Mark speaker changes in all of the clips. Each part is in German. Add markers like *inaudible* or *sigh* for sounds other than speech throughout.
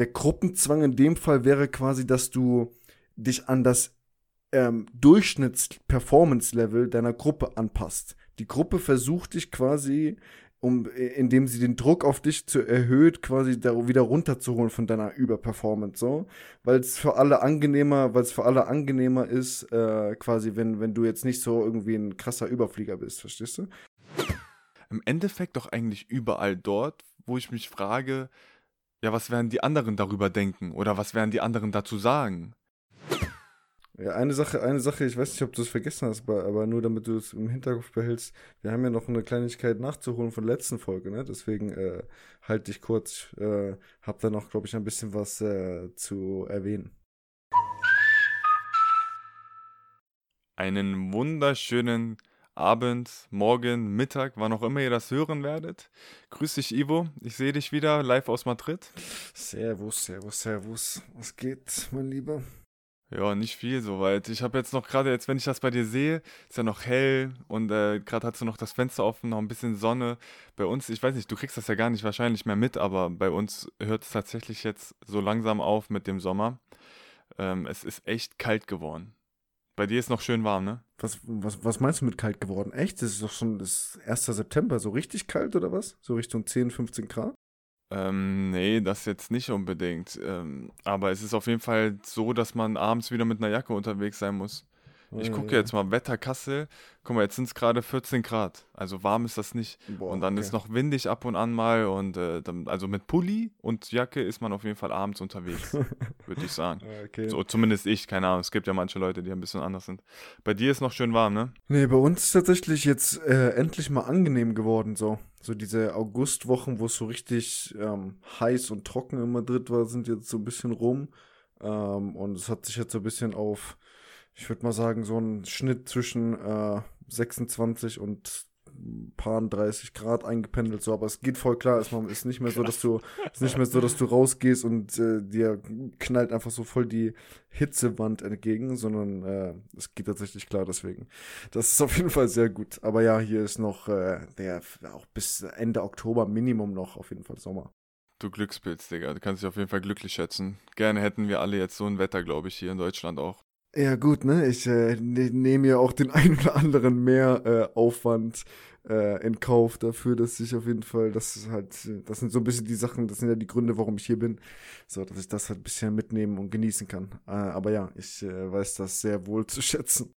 Speaker 1: der Gruppenzwang in dem Fall wäre quasi, dass du dich an das ähm, Durchschnitts-Performance-Level deiner Gruppe anpasst. Die Gruppe versucht dich quasi, um, indem sie den Druck auf dich zu erhöht, quasi da wieder runterzuholen von deiner Überperformance, so, weil es für alle angenehmer, weil es für alle angenehmer ist, äh, quasi, wenn wenn du jetzt nicht so irgendwie ein krasser Überflieger bist, verstehst du?
Speaker 2: Im Endeffekt doch eigentlich überall dort, wo ich mich frage, ja, was werden die anderen darüber denken oder was werden die anderen dazu sagen?
Speaker 1: Ja, eine Sache, eine Sache, ich weiß nicht, ob du es vergessen hast, aber, nur damit du es im Hinterkopf behältst, wir haben ja noch eine Kleinigkeit nachzuholen von der letzten Folge, ne? Deswegen äh, halt dich kurz, äh, hab da noch, glaube ich, ein bisschen was äh, zu erwähnen.
Speaker 2: Einen wunderschönen Abend, Morgen, Mittag, wann auch immer ihr das hören werdet. Grüß dich, Ivo. Ich sehe dich wieder live aus Madrid.
Speaker 1: Servus, servus, servus. Was geht, mein Lieber?
Speaker 2: Ja, nicht viel soweit. Ich habe jetzt noch gerade, jetzt wenn ich das bei dir sehe, ist ja noch hell und äh, gerade hast du noch das Fenster offen, noch ein bisschen Sonne. Bei uns, ich weiß nicht, du kriegst das ja gar nicht wahrscheinlich mehr mit, aber bei uns hört es tatsächlich jetzt so langsam auf mit dem Sommer. Ähm, es ist echt kalt geworden. Bei dir ist noch schön warm, ne?
Speaker 1: Was, was, was meinst du mit kalt geworden? Echt? Das ist doch schon das 1. September, so richtig kalt oder was? So Richtung 10, 15 Grad?
Speaker 2: Ähm, nee, das jetzt nicht unbedingt. Ähm, aber es ist auf jeden Fall so, dass man abends wieder mit einer Jacke unterwegs sein muss. Ich gucke jetzt mal, Wetter Kassel. Guck mal, jetzt sind es gerade 14 Grad. Also warm ist das nicht. Boah, und dann okay. ist noch windig ab und an mal. Und äh, dann, also mit Pulli und Jacke ist man auf jeden Fall abends unterwegs, *laughs* würde ich sagen. Okay. So, zumindest ich, keine Ahnung. Es gibt ja manche Leute, die ein bisschen anders sind. Bei dir ist noch schön warm, ne?
Speaker 1: Nee, bei uns ist tatsächlich jetzt äh, endlich mal angenehm geworden, so. So diese Augustwochen, wo es so richtig ähm, heiß und trocken in Madrid war, sind jetzt so ein bisschen rum. Ähm, und es hat sich jetzt so ein bisschen auf ich würde mal sagen, so ein Schnitt zwischen äh, 26 und paar 30 Grad eingependelt, so, aber es geht voll klar. Es ist nicht mehr so, dass du, ist nicht mehr so, dass du rausgehst und äh, dir knallt einfach so voll die Hitzewand entgegen, sondern äh, es geht tatsächlich klar deswegen. Das ist auf jeden Fall sehr gut. Aber ja, hier ist noch äh, der auch bis Ende Oktober Minimum noch auf jeden Fall Sommer.
Speaker 2: Du Glückspilz, Digga. Du kannst dich auf jeden Fall glücklich schätzen. Gerne hätten wir alle jetzt so ein Wetter, glaube ich, hier in Deutschland auch.
Speaker 1: Ja, gut, ne? Ich äh, ne, nehme ja auch den *laughs* einen oder anderen mehr äh, Aufwand äh, in Kauf dafür, dass ich auf jeden Fall, das ist halt, das sind so ein bisschen die Sachen, das sind ja die Gründe, warum ich hier bin. So, dass ich das halt ein bisschen mitnehmen und genießen kann. Äh, aber ja, ich äh, weiß das sehr wohl zu *laughs* schätzen.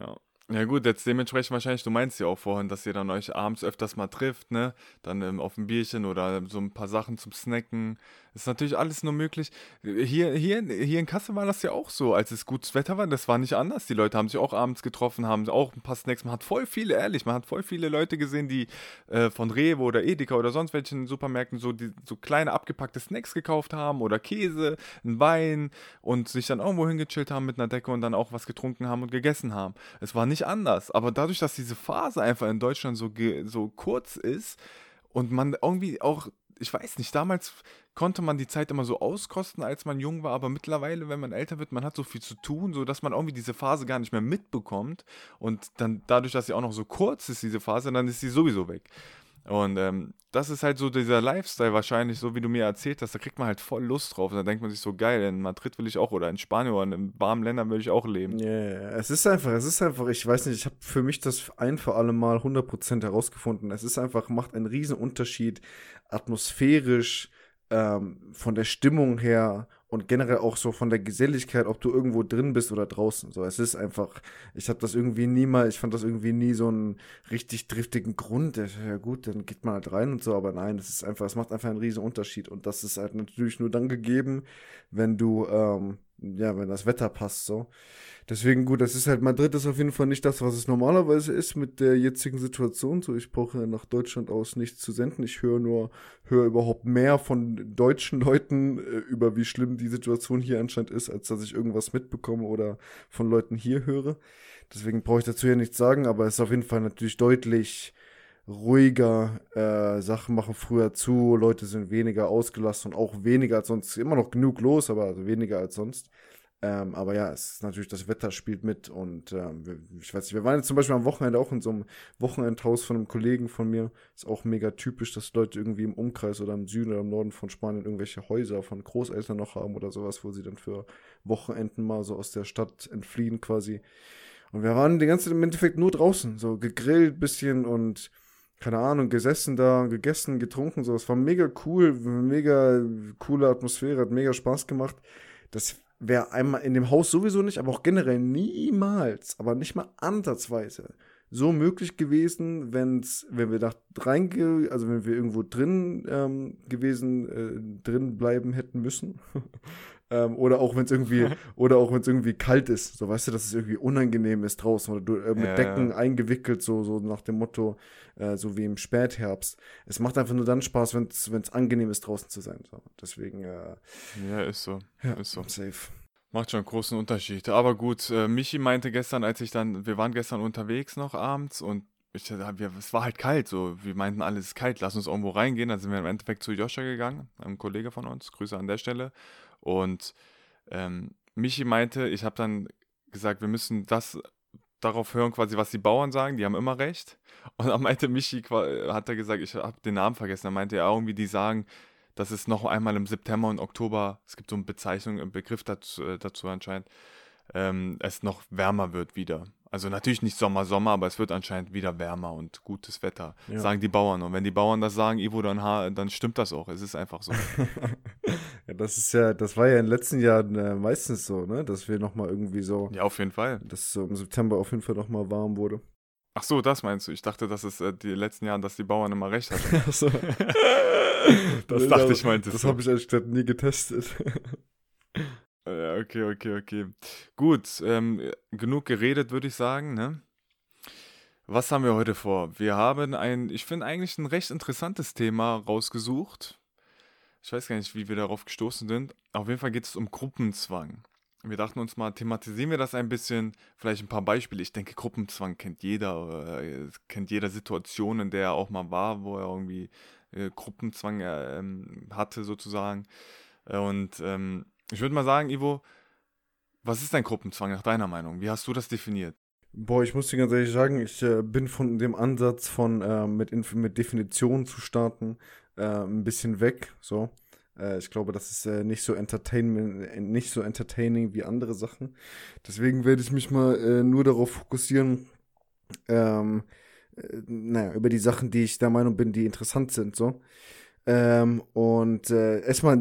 Speaker 2: Ja. Ja gut, jetzt dementsprechend wahrscheinlich, du meinst ja auch vorhin, dass ihr dann euch abends öfters mal trifft, ne? Dann ähm, auf ein Bierchen oder so ein paar Sachen zum Snacken. Ist natürlich alles nur möglich. Hier, hier, hier in Kassel war das ja auch so, als es gutes Wetter war, das war nicht anders. Die Leute haben sich auch abends getroffen, haben auch ein paar Snacks. Man hat voll viele, ehrlich, man hat voll viele Leute gesehen, die äh, von Rewe oder Edeka oder sonst welchen Supermärkten so, die, so kleine abgepackte Snacks gekauft haben oder Käse, ein Wein und sich dann irgendwo hingechillt haben mit einer Decke und dann auch was getrunken haben und gegessen haben. Es war nicht anders, aber dadurch, dass diese Phase einfach in Deutschland so, so kurz ist und man irgendwie auch ich weiß nicht, damals konnte man die Zeit immer so auskosten, als man jung war, aber mittlerweile, wenn man älter wird, man hat so viel zu tun, so dass man irgendwie diese Phase gar nicht mehr mitbekommt und dann dadurch, dass sie auch noch so kurz ist, diese Phase, dann ist sie sowieso weg. Und ähm, das ist halt so dieser Lifestyle wahrscheinlich, so wie du mir erzählt hast, da kriegt man halt voll Lust drauf. Und da denkt man sich so, geil, in Madrid will ich auch oder in Spanien oder in warmen Ländern will ich auch leben.
Speaker 1: Ja, yeah, es ist einfach, es ist einfach, ich weiß nicht, ich habe für mich das ein für alle Mal 100% herausgefunden. Es ist einfach, macht einen riesen Unterschied, atmosphärisch, ähm, von der Stimmung her und generell auch so von der Geselligkeit, ob du irgendwo drin bist oder draußen. So, es ist einfach, ich habe das irgendwie nie mal, ich fand das irgendwie nie so einen richtig driftigen Grund. Ja gut, dann geht man halt rein und so, aber nein, es ist einfach, es macht einfach einen riesen Unterschied und das ist halt natürlich nur dann gegeben, wenn du, ähm, ja, wenn das Wetter passt, so. Deswegen gut, das ist halt Madrid ist auf jeden Fall nicht das, was es normalerweise ist mit der jetzigen Situation. So, ich brauche nach Deutschland aus nichts zu senden. Ich höre nur, höre überhaupt mehr von deutschen Leuten äh, über wie schlimm die Situation hier anscheinend ist, als dass ich irgendwas mitbekomme oder von Leuten hier höre. Deswegen brauche ich dazu ja nichts sagen, aber es ist auf jeden Fall natürlich deutlich ruhiger, äh, Sachen machen früher zu, Leute sind weniger ausgelassen und auch weniger als sonst, immer noch genug los, aber weniger als sonst. Ähm, aber ja, es ist natürlich, das Wetter spielt mit und ähm, ich weiß nicht, wir waren jetzt zum Beispiel am Wochenende auch in so einem Wochenendhaus von einem Kollegen von mir. Ist auch mega typisch, dass Leute irgendwie im Umkreis oder im Süden oder im Norden von Spanien irgendwelche Häuser von Großeltern noch haben oder sowas, wo sie dann für Wochenenden mal so aus der Stadt entfliehen quasi. Und wir waren die ganze Zeit im Endeffekt nur draußen, so gegrillt bisschen und keine Ahnung, gesessen da, gegessen, getrunken, so. Es war mega cool, mega coole Atmosphäre, hat mega Spaß gemacht. Das wäre einmal in dem Haus sowieso nicht, aber auch generell niemals, aber nicht mal ansatzweise so möglich gewesen, wenn's, wenn wir da reinge, also wenn wir irgendwo drin ähm, gewesen, äh, drin bleiben hätten müssen. *laughs* ähm, oder auch wenn es irgendwie, *laughs* oder auch wenn es irgendwie kalt ist. So weißt du, dass es irgendwie unangenehm ist draußen oder du, äh, mit ja, Decken ja. eingewickelt, so, so nach dem Motto, äh, so wie im Spätherbst. Es macht einfach nur dann Spaß, wenn es angenehm ist, draußen zu sein. So. Deswegen, äh,
Speaker 2: Ja, ist so. Ja, ist so. Safe. Macht schon einen großen Unterschied. Aber gut, äh, Michi meinte gestern, als ich dann, wir waren gestern unterwegs noch abends und ich, wir, es war halt kalt, so, wir meinten, alles ist kalt, lass uns irgendwo reingehen. Dann sind wir im Endeffekt zu Joscha gegangen, einem Kollege von uns, Grüße an der Stelle. Und ähm, Michi meinte, ich habe dann gesagt, wir müssen das darauf hören, quasi, was die Bauern sagen, die haben immer recht. Und dann meinte Michi, hat er gesagt, ich habe den Namen vergessen, er meinte ja irgendwie, die sagen, dass es noch einmal im September und Oktober, es gibt so eine Bezeichnung, einen Begriff dazu, äh, dazu anscheinend, ähm, es noch wärmer wird wieder. Also natürlich nicht Sommer, Sommer, aber es wird anscheinend wieder wärmer und gutes Wetter, ja. sagen die Bauern. Und wenn die Bauern das sagen, Ivo, dann, dann stimmt das auch. Es ist einfach so. *laughs*
Speaker 1: ja, das ist ja, das war ja in den letzten Jahren äh, meistens so, ne? Dass wir nochmal irgendwie so.
Speaker 2: Ja, auf jeden Fall.
Speaker 1: Dass so im September auf jeden Fall nochmal warm wurde.
Speaker 2: Ach so, das meinst du? Ich dachte, dass es äh, die letzten Jahren, dass die Bauern immer recht hatten. *laughs* Ach so. *laughs*
Speaker 1: das dachte ich, meinte Das habe ich ehrlich gesagt nie getestet.
Speaker 2: Ja, okay, okay, okay. Gut, ähm, genug geredet, würde ich sagen, ne? Was haben wir heute vor? Wir haben ein, ich finde eigentlich ein recht interessantes Thema rausgesucht. Ich weiß gar nicht, wie wir darauf gestoßen sind. Auf jeden Fall geht es um Gruppenzwang. Wir dachten uns mal, thematisieren wir das ein bisschen, vielleicht ein paar Beispiele. Ich denke, Gruppenzwang kennt jeder, äh, kennt jeder Situation, in der er auch mal war, wo er irgendwie äh, Gruppenzwang äh, hatte sozusagen. Und ähm, ich würde mal sagen, Ivo, was ist dein Gruppenzwang nach deiner Meinung? Wie hast du das definiert?
Speaker 1: Boah, ich muss dir ganz ehrlich sagen, ich äh, bin von dem Ansatz von äh, mit, mit Definitionen zu starten äh, ein bisschen weg. So, äh, ich glaube, das ist äh, nicht so entertainment, äh, nicht so entertaining wie andere Sachen. Deswegen werde ich mich mal nur darauf fokussieren, ähm, naja, über die Sachen, die ich der Meinung bin, die interessant sind. So. Ähm, und äh, erstmal,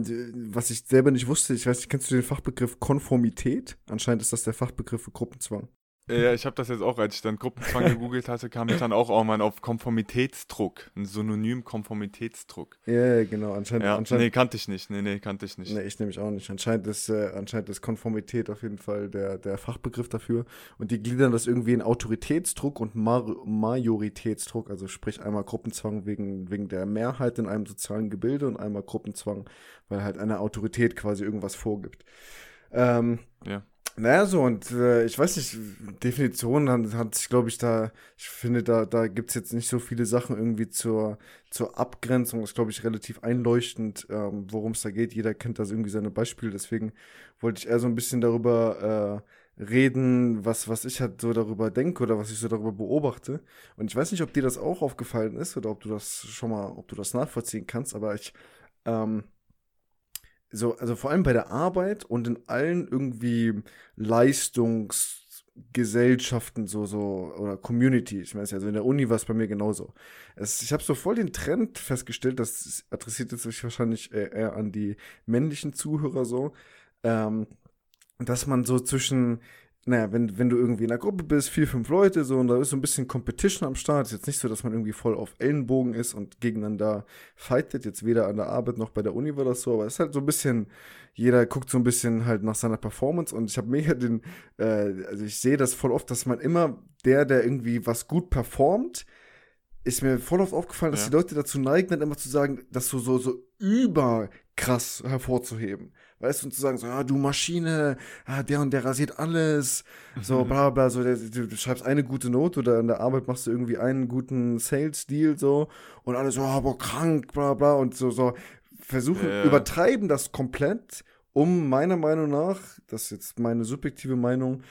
Speaker 1: was ich selber nicht wusste, ich weiß nicht, kennst du den Fachbegriff Konformität? Anscheinend ist das der Fachbegriff für Gruppenzwang.
Speaker 2: Ja, ich habe das jetzt auch, als ich dann Gruppenzwang gegoogelt hatte, kam ich dann auch irgendwann auf Konformitätsdruck. Ein Synonym Konformitätsdruck.
Speaker 1: Ja, genau. Anscheinend,
Speaker 2: ja,
Speaker 1: anscheinend,
Speaker 2: nee, kannte ich nicht. Nee, nee, kannte ich nicht.
Speaker 1: Nee, ich nämlich auch nicht. Anscheinend ist, äh, anscheinend ist Konformität auf jeden Fall der, der Fachbegriff dafür. Und die gliedern das irgendwie in Autoritätsdruck und Mar Majoritätsdruck. Also sprich einmal Gruppenzwang wegen, wegen der Mehrheit in einem sozialen Gebilde und einmal Gruppenzwang, weil halt eine Autorität quasi irgendwas vorgibt. Ähm, ja. Naja, so, und äh, ich weiß nicht, Definition hat, hat sich, glaube ich, da, ich finde, da, da gibt es jetzt nicht so viele Sachen irgendwie zur, zur Abgrenzung. Das ist, glaube ich, relativ einleuchtend, ähm, worum es da geht. Jeder kennt da irgendwie seine Beispiele, deswegen wollte ich eher so ein bisschen darüber äh, reden, was, was ich halt so darüber denke oder was ich so darüber beobachte. Und ich weiß nicht, ob dir das auch aufgefallen ist oder ob du das schon mal, ob du das nachvollziehen kannst, aber ich, ähm, so, also vor allem bei der Arbeit und in allen irgendwie Leistungsgesellschaften so, so, oder Community, ich weiß ja, also in der Uni war es bei mir genauso. Es, ich habe so voll den Trend festgestellt, das adressiert jetzt sich wahrscheinlich eher an die männlichen Zuhörer so, ähm, dass man so zwischen naja, wenn, wenn du irgendwie in einer Gruppe bist, vier, fünf Leute, so, und da ist so ein bisschen Competition am Start. Ist jetzt nicht so, dass man irgendwie voll auf Ellenbogen ist und gegeneinander fightet. Jetzt weder an der Arbeit noch bei der Uni war das so, aber es ist halt so ein bisschen, jeder guckt so ein bisschen halt nach seiner Performance und ich habe mega den, äh, also ich sehe das voll oft, dass man immer der, der irgendwie was gut performt, ist mir voll oft aufgefallen, dass ja. die Leute dazu neigen, dann immer zu sagen, das so, so, so überkrass hervorzuheben. Weißt du, und zu sagen, so, ja, du Maschine, ja, der und der rasiert alles, so, mhm. bla, bla, so, der, du, du, schreibst eine gute Note oder in der Arbeit machst du irgendwie einen guten Sales-Deal, so, und alle so, oh, boah, krank, bla, bla, und so, so, versuchen, ja. übertreiben das komplett um meiner Meinung nach, das ist jetzt meine subjektive Meinung,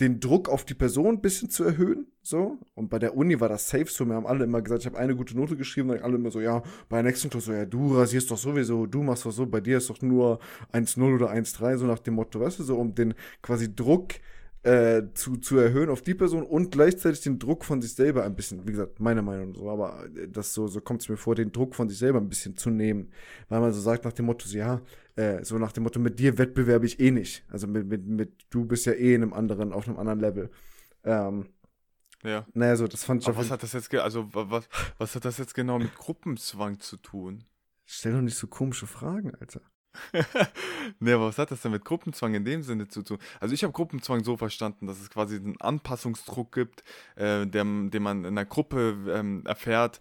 Speaker 1: den Druck auf die Person ein bisschen zu erhöhen. So. Und bei der Uni war das safe so. Wir haben alle immer gesagt, ich habe eine gute Note geschrieben, dann alle immer so, ja, bei der nächsten Klasse so, ja, du rasierst doch sowieso, du machst doch so, bei dir ist doch nur 1-0 oder 1-3, so nach dem Motto, weißt du, so um den quasi Druck äh, zu, zu erhöhen auf die Person und gleichzeitig den Druck von sich selber ein bisschen, wie gesagt, meine Meinung so, aber äh, das so, so kommt es mir vor, den Druck von sich selber ein bisschen zu nehmen. Weil man so sagt nach dem Motto, so, ja, äh, so nach dem Motto, mit dir wettbewerbe ich eh nicht. Also mit, mit, mit, du bist ja eh in einem anderen, auf einem anderen Level. Ähm,
Speaker 2: ja.
Speaker 1: Naja, so, das fand ich
Speaker 2: Aber was hat das jetzt, also was, was hat das jetzt genau mit Gruppenzwang zu tun?
Speaker 1: Stell doch nicht so komische Fragen, Alter. *laughs*
Speaker 2: nee, aber was hat das denn mit Gruppenzwang in dem Sinne zu tun? Also ich habe Gruppenzwang so verstanden, dass es quasi einen Anpassungsdruck gibt, äh, den, den man in einer Gruppe ähm, erfährt.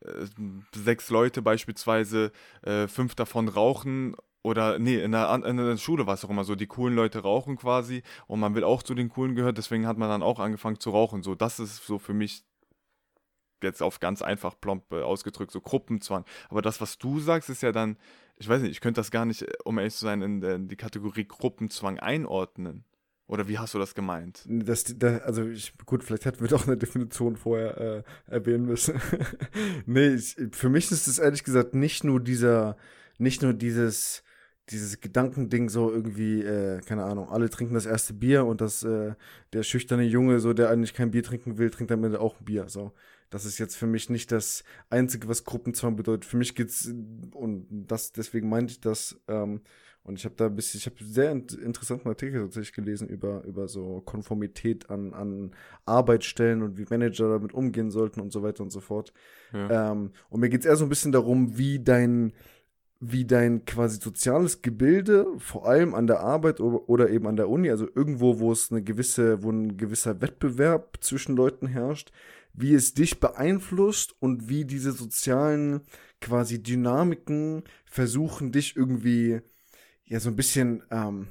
Speaker 2: Äh, sechs Leute beispielsweise, äh, fünf davon rauchen oder nee, in der, in der Schule war es auch immer so, die coolen Leute rauchen quasi und man will auch zu den coolen gehören, deswegen hat man dann auch angefangen zu rauchen. So, das ist so für mich jetzt auf ganz einfach plomp äh, ausgedrückt, so Gruppenzwang. Aber das, was du sagst, ist ja dann, ich weiß nicht, ich könnte das gar nicht, äh, um ehrlich zu sein, in, in die Kategorie Gruppenzwang einordnen. Oder wie hast du das gemeint?
Speaker 1: Das, das, also ich, gut, vielleicht hätten wir doch eine Definition vorher äh, erwähnen müssen. *laughs* nee, ich, für mich ist es ehrlich gesagt nicht nur dieser, nicht nur dieses, dieses Gedankending so irgendwie, äh, keine Ahnung, alle trinken das erste Bier und das, äh, der schüchterne Junge, so der eigentlich kein Bier trinken will, trinkt am Ende auch ein Bier. So. Das ist jetzt für mich nicht das Einzige, was Gruppenzwang bedeutet. Für mich geht's, und das, deswegen meinte ich das, ähm, und ich habe da ein bisschen, ich habe sehr interessanten Artikel tatsächlich gelesen über, über so Konformität an, an Arbeitsstellen und wie Manager damit umgehen sollten und so weiter und so fort. Ja. Ähm, und mir geht es eher so ein bisschen darum, wie dein, wie dein quasi soziales Gebilde, vor allem an der Arbeit oder eben an der Uni, also irgendwo, wo es eine gewisse, wo ein gewisser Wettbewerb zwischen Leuten herrscht, wie es dich beeinflusst und wie diese sozialen quasi Dynamiken versuchen, dich irgendwie ja so ein bisschen ähm,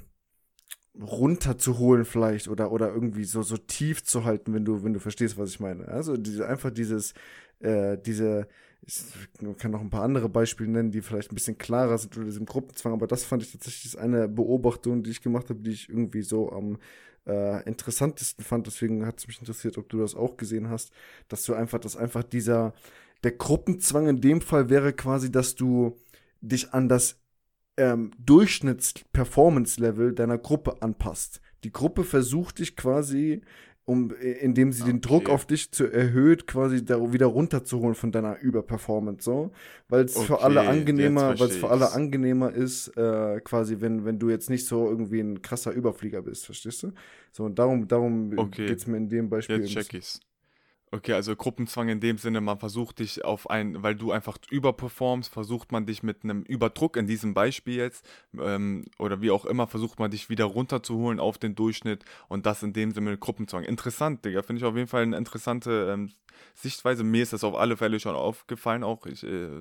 Speaker 1: runterzuholen vielleicht oder oder irgendwie so so tief zu halten, wenn du wenn du verstehst, was ich meine. Also diese einfach dieses äh, diese ich kann noch ein paar andere Beispiele nennen, die vielleicht ein bisschen klarer sind oder diesem Gruppenzwang, aber das fand ich tatsächlich eine Beobachtung, die ich gemacht habe, die ich irgendwie so am äh, interessantesten fand. Deswegen hat es mich interessiert, ob du das auch gesehen hast, dass du einfach, dass einfach dieser, der Gruppenzwang in dem Fall wäre quasi, dass du dich an das ähm, Durchschnitts-Performance-Level deiner Gruppe anpasst. Die Gruppe versucht dich quasi um, äh, indem sie okay. den Druck auf dich zu erhöht, quasi da wieder runterzuholen von deiner Überperformance, so, weil es okay, für alle angenehmer, weil es für alle angenehmer ist, äh, quasi, wenn wenn du jetzt nicht so irgendwie ein krasser Überflieger bist, verstehst du? So und darum darum okay. geht's mir in dem Beispiel.
Speaker 2: Jetzt check ich's. Okay, also Gruppenzwang in dem Sinne, man versucht dich auf ein, weil du einfach überperformst, versucht man dich mit einem Überdruck, in diesem Beispiel jetzt, ähm, oder wie auch immer, versucht man dich wieder runterzuholen auf den Durchschnitt und das in dem Sinne Gruppenzwang. Interessant, Digga, finde ich auf jeden Fall eine interessante ähm, Sichtweise. Mir ist das auf alle Fälle schon aufgefallen, auch ich, äh,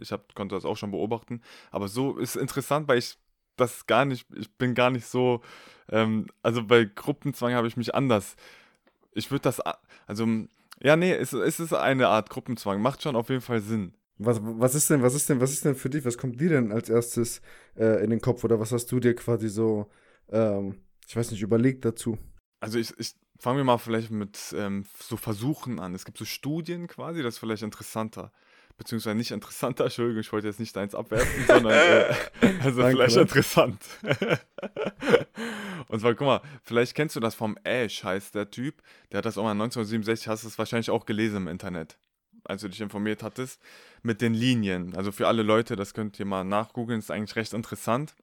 Speaker 2: ich hab, konnte das auch schon beobachten, aber so ist interessant, weil ich das gar nicht, ich bin gar nicht so, ähm, also bei Gruppenzwang habe ich mich anders ich würde das, also ja, nee, es, es ist eine Art Gruppenzwang. Macht schon auf jeden Fall Sinn.
Speaker 1: Was, was ist denn, was ist denn, was ist denn für dich, was kommt dir denn als erstes äh, in den Kopf oder was hast du dir quasi so, ähm, ich weiß nicht, überlegt dazu?
Speaker 2: Also ich, ich fange mir mal vielleicht mit ähm, so Versuchen an. Es gibt so Studien quasi, das ist vielleicht interessanter beziehungsweise nicht interessanter, Entschuldigung, ich wollte jetzt nicht deins abwerfen, sondern äh, *laughs* also Danke, vielleicht ne? interessant. *laughs* Und zwar, guck mal, vielleicht kennst du das vom Ash, heißt der Typ, der hat das auch mal 1967, hast du es wahrscheinlich auch gelesen im Internet, als du dich informiert hattest, mit den Linien. Also für alle Leute, das könnt ihr mal nachgoogeln, ist eigentlich recht interessant.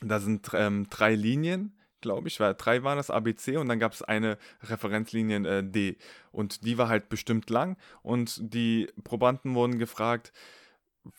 Speaker 2: Da sind ähm, drei Linien glaube ich, weil drei waren das ABC und dann gab es eine Referenzlinie äh, D und die war halt bestimmt lang und die Probanden wurden gefragt,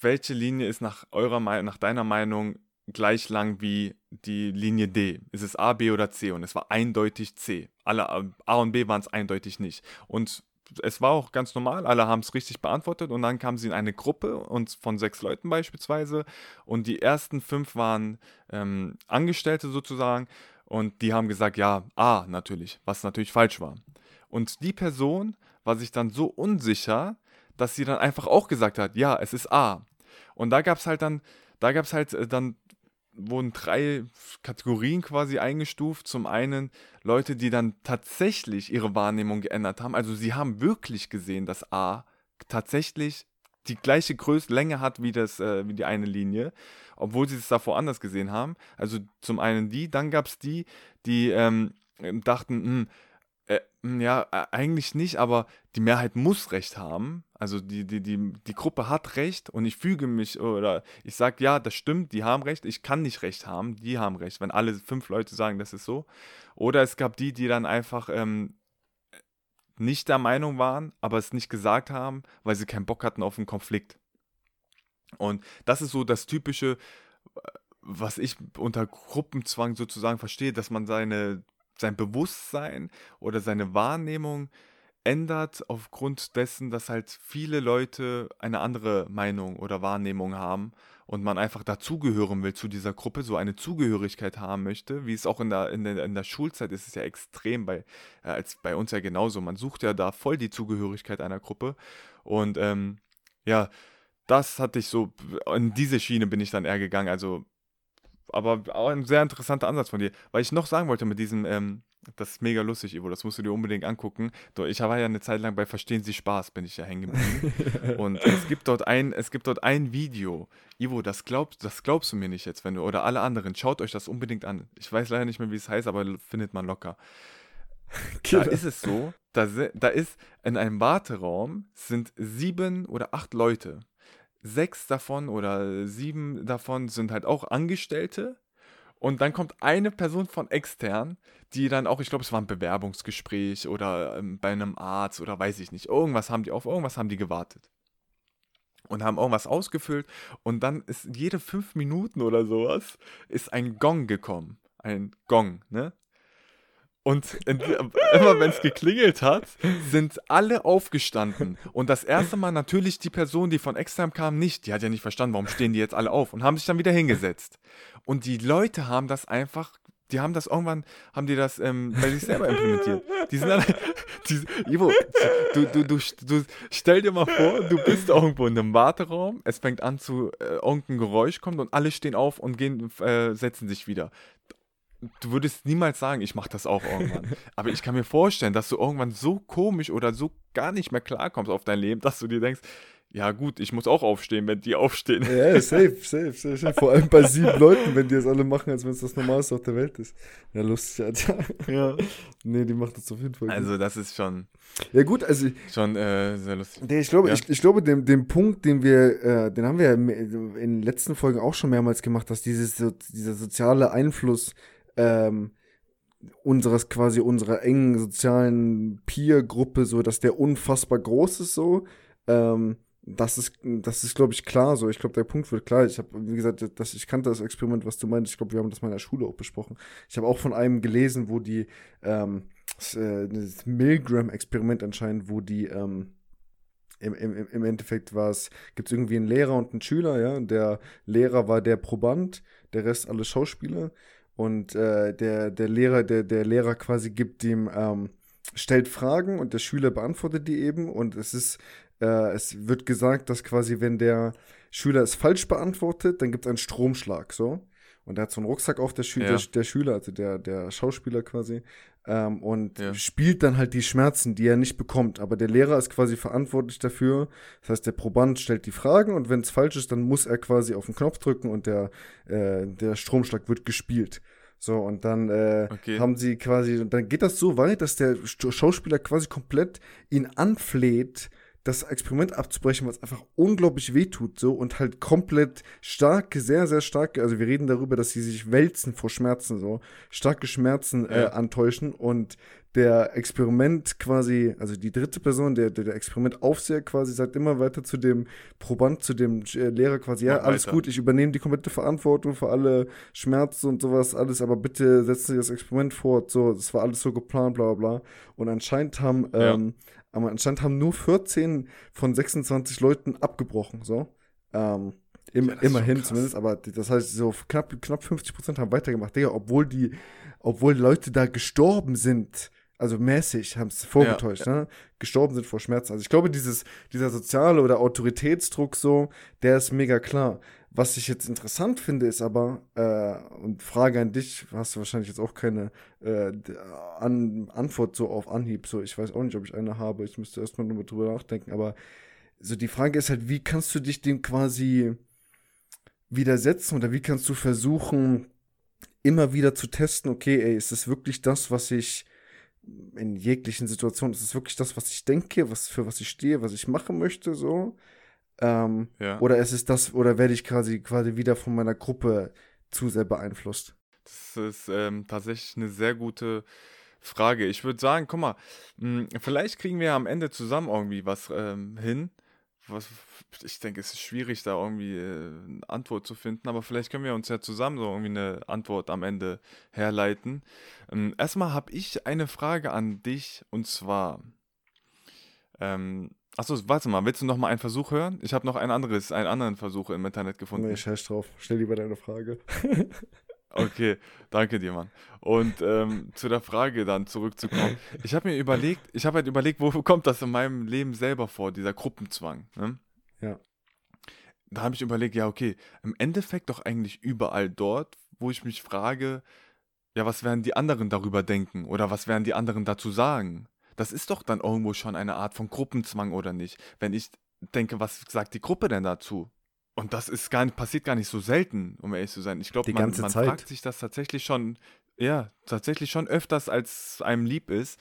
Speaker 2: welche Linie ist nach eurer nach deiner Meinung gleich lang wie die Linie D? Ist es A, B oder C? Und es war eindeutig C. Alle A und B waren es eindeutig nicht. Und es war auch ganz normal, alle haben es richtig beantwortet und dann kamen sie in eine Gruppe und von sechs Leuten beispielsweise und die ersten fünf waren ähm, Angestellte sozusagen und die haben gesagt, ja, A natürlich, was natürlich falsch war. Und die Person war sich dann so unsicher, dass sie dann einfach auch gesagt hat, ja, es ist A. Und da gab es halt dann, da gab es halt äh, dann wurden drei Kategorien quasi eingestuft. Zum einen Leute, die dann tatsächlich ihre Wahrnehmung geändert haben. Also sie haben wirklich gesehen, dass A tatsächlich die gleiche Größe, Länge hat wie, das, äh, wie die eine Linie, obwohl sie es davor anders gesehen haben. Also zum einen die, dann gab es die, die ähm, dachten, hm, äh, hm, ja, eigentlich nicht, aber die Mehrheit muss Recht haben. Also die, die, die, die Gruppe hat Recht und ich füge mich oder ich sage, ja, das stimmt, die haben Recht, ich kann nicht Recht haben, die haben Recht, wenn alle fünf Leute sagen, das ist so. Oder es gab die, die dann einfach ähm, nicht der Meinung waren, aber es nicht gesagt haben, weil sie keinen Bock hatten auf einen Konflikt. Und das ist so das typische, was ich unter Gruppenzwang sozusagen verstehe, dass man seine, sein Bewusstsein oder seine Wahrnehmung ändert aufgrund dessen, dass halt viele Leute eine andere Meinung oder Wahrnehmung haben und man einfach dazugehören will zu dieser Gruppe, so eine Zugehörigkeit haben möchte, wie es auch in der, in der, in der Schulzeit ist, ist ja extrem bei, äh, als bei uns ja genauso. Man sucht ja da voll die Zugehörigkeit einer Gruppe und ähm, ja, das hatte ich so, in diese Schiene bin ich dann eher gegangen, also aber auch ein sehr interessanter Ansatz von dir. Weil ich noch sagen wollte mit diesem, ähm, das ist mega lustig, Ivo, das musst du dir unbedingt angucken. Ich war ja eine Zeit lang bei Verstehen Sie Spaß, bin ich ja hängen geblieben. *laughs* und es gibt dort ein, es gibt dort ein Video. Ivo, das glaubst, das glaubst du mir nicht jetzt, wenn du, oder alle anderen, schaut euch das unbedingt an. Ich weiß leider nicht mehr, wie es heißt, aber findet man locker. *laughs* Da ist es so, da, da ist in einem Warteraum sind sieben oder acht Leute. Sechs davon oder sieben davon sind halt auch Angestellte und dann kommt eine Person von extern, die dann auch, ich glaube, es war ein Bewerbungsgespräch oder ähm, bei einem Arzt oder weiß ich nicht. Irgendwas haben die auf, irgendwas haben die gewartet. Und haben irgendwas ausgefüllt. Und dann ist jede fünf Minuten oder sowas, ist ein Gong gekommen. Ein Gong, ne? Und immer wenn es geklingelt hat, sind alle aufgestanden. Und das erste Mal natürlich die Person, die von extern kam, nicht. Die hat ja nicht verstanden, warum stehen die jetzt alle auf und haben sich dann wieder hingesetzt. Und die Leute haben das einfach, die haben das irgendwann, haben die das ähm, bei sich selber implementiert. Die sind dann, *laughs* die, Ivo, du, du, du, du, stell dir mal vor, du bist irgendwo in einem Warteraum, es fängt an zu, äh, irgendein Geräusch kommt und alle stehen auf und gehen, äh, setzen sich wieder du würdest niemals sagen, ich mache das auch irgendwann. *laughs* Aber ich kann mir vorstellen, dass du irgendwann so komisch oder so gar nicht mehr klarkommst auf dein Leben, dass du dir denkst, ja gut, ich muss auch aufstehen, wenn die aufstehen.
Speaker 1: Ja, safe, *laughs* safe, safe, safe. Vor allem bei sieben Leuten, wenn die das alle machen, als wenn es das Normalste auf der Welt ist. Ja, lustig, Alter. Ja. Nee, die macht das auf jeden Fall.
Speaker 2: Also das ist schon.
Speaker 1: Ja gut, also.
Speaker 2: Schon äh, sehr lustig.
Speaker 1: Nee, ich glaube, ja. ich, ich glaube, den, den Punkt, den wir, äh, den haben wir in den letzten Folgen auch schon mehrmals gemacht, dass dieses, dieser soziale Einfluss ähm, unseres quasi unserer engen sozialen Peer-Gruppe so, dass der unfassbar groß ist so. Ähm, das ist, das ist, glaube ich, klar so. Ich glaube, der Punkt wird klar. Ich habe, wie gesagt, das, ich kannte das Experiment, was du meinst. Ich glaube, wir haben das mal in der Schule auch besprochen. Ich habe auch von einem gelesen, wo die, ähm, das, äh, das Milgram-Experiment anscheinend, wo die, ähm, im, im, im Endeffekt war es, gibt es irgendwie einen Lehrer und einen Schüler, ja. Der Lehrer war der Proband, der Rest alle Schauspieler. Und äh, der, der Lehrer, der, der Lehrer quasi gibt ihm, ähm, stellt Fragen und der Schüler beantwortet die eben. Und es ist, äh, es wird gesagt, dass quasi, wenn der Schüler es falsch beantwortet, dann gibt es einen Stromschlag, so. Und er hat so einen Rucksack auf, der, Schü ja. der, der, Schüler, also der, der Schauspieler quasi, ähm, und ja. spielt dann halt die Schmerzen, die er nicht bekommt. Aber der Lehrer ist quasi verantwortlich dafür. Das heißt, der Proband stellt die Fragen und wenn es falsch ist, dann muss er quasi auf den Knopf drücken und der, äh, der Stromschlag wird gespielt. So, und dann äh, okay. haben sie quasi, dann geht das so weit, dass der Schauspieler quasi komplett ihn anfleht, das Experiment abzubrechen, was einfach unglaublich wehtut, so und halt komplett starke, sehr, sehr starke, also wir reden darüber, dass sie sich wälzen vor Schmerzen, so starke Schmerzen äh, antäuschen und der Experiment quasi, also die dritte Person, der, der, der Experimentaufseher quasi sagt immer weiter zu dem Proband, zu dem äh, Lehrer quasi, ja, alles gut, ich übernehme die komplette Verantwortung für alle Schmerzen und sowas, alles, aber bitte setzen Sie das Experiment fort, so, das war alles so geplant, bla bla bla. Und anscheinend haben, ja. Aber anscheinend haben nur 14 von 26 Leuten abgebrochen, so. Ähm, im, ja, immerhin zumindest, aber das heißt, so knapp, knapp 50 Prozent haben weitergemacht, Digga, obwohl die, obwohl Leute da gestorben sind, also mäßig haben es vorgetäuscht, ja. Ne? gestorben sind vor Schmerzen. Also ich glaube, dieses, dieser soziale oder Autoritätsdruck so, der ist mega klar. Was ich jetzt interessant finde, ist aber, äh, und Frage an dich, hast du wahrscheinlich jetzt auch keine äh, an, Antwort so auf Anhieb. So, ich weiß auch nicht, ob ich eine habe. Ich müsste erstmal nochmal drüber nachdenken. Aber so die Frage ist halt, wie kannst du dich dem quasi widersetzen oder wie kannst du versuchen, immer wieder zu testen, okay, ey, ist das wirklich das, was ich in jeglichen Situationen, ist es wirklich das, was ich denke, was, für was ich stehe, was ich machen möchte, so? Ähm, ja. Oder ist es das, oder werde ich quasi, quasi wieder von meiner Gruppe zu sehr beeinflusst?
Speaker 2: Das ist ähm, tatsächlich eine sehr gute Frage. Ich würde sagen, guck mal, mh, hm, vielleicht kriegen wir am Ende zusammen irgendwie was ähm, hin. Was, ich denke, es ist schwierig, da irgendwie äh, eine Antwort zu finden, aber vielleicht können wir uns ja zusammen so irgendwie eine Antwort am Ende herleiten. Ähm, erstmal habe ich eine Frage an dich und zwar, ähm, Achso, warte mal, willst du noch mal einen Versuch hören? Ich habe noch ein anderes, einen anderen Versuch im Internet gefunden.
Speaker 1: Nee, scheiß drauf. Stell lieber deine Frage. *laughs*
Speaker 2: okay, danke dir, Mann. Und ähm, zu der Frage dann zurückzukommen. Ich habe mir überlegt, ich habe halt überlegt, wo kommt das in meinem Leben selber vor, dieser Gruppenzwang. Ne?
Speaker 1: Ja.
Speaker 2: Da habe ich überlegt, ja, okay, im Endeffekt doch eigentlich überall dort, wo ich mich frage, ja, was werden die anderen darüber denken oder was werden die anderen dazu sagen? Das ist doch dann irgendwo schon eine Art von Gruppenzwang, oder nicht? Wenn ich denke, was sagt die Gruppe denn dazu? Und das ist gar nicht, passiert gar nicht so selten, um ehrlich zu sein. Ich glaube, man, man fragt sich das tatsächlich schon, ja, tatsächlich schon öfters, als einem lieb ist.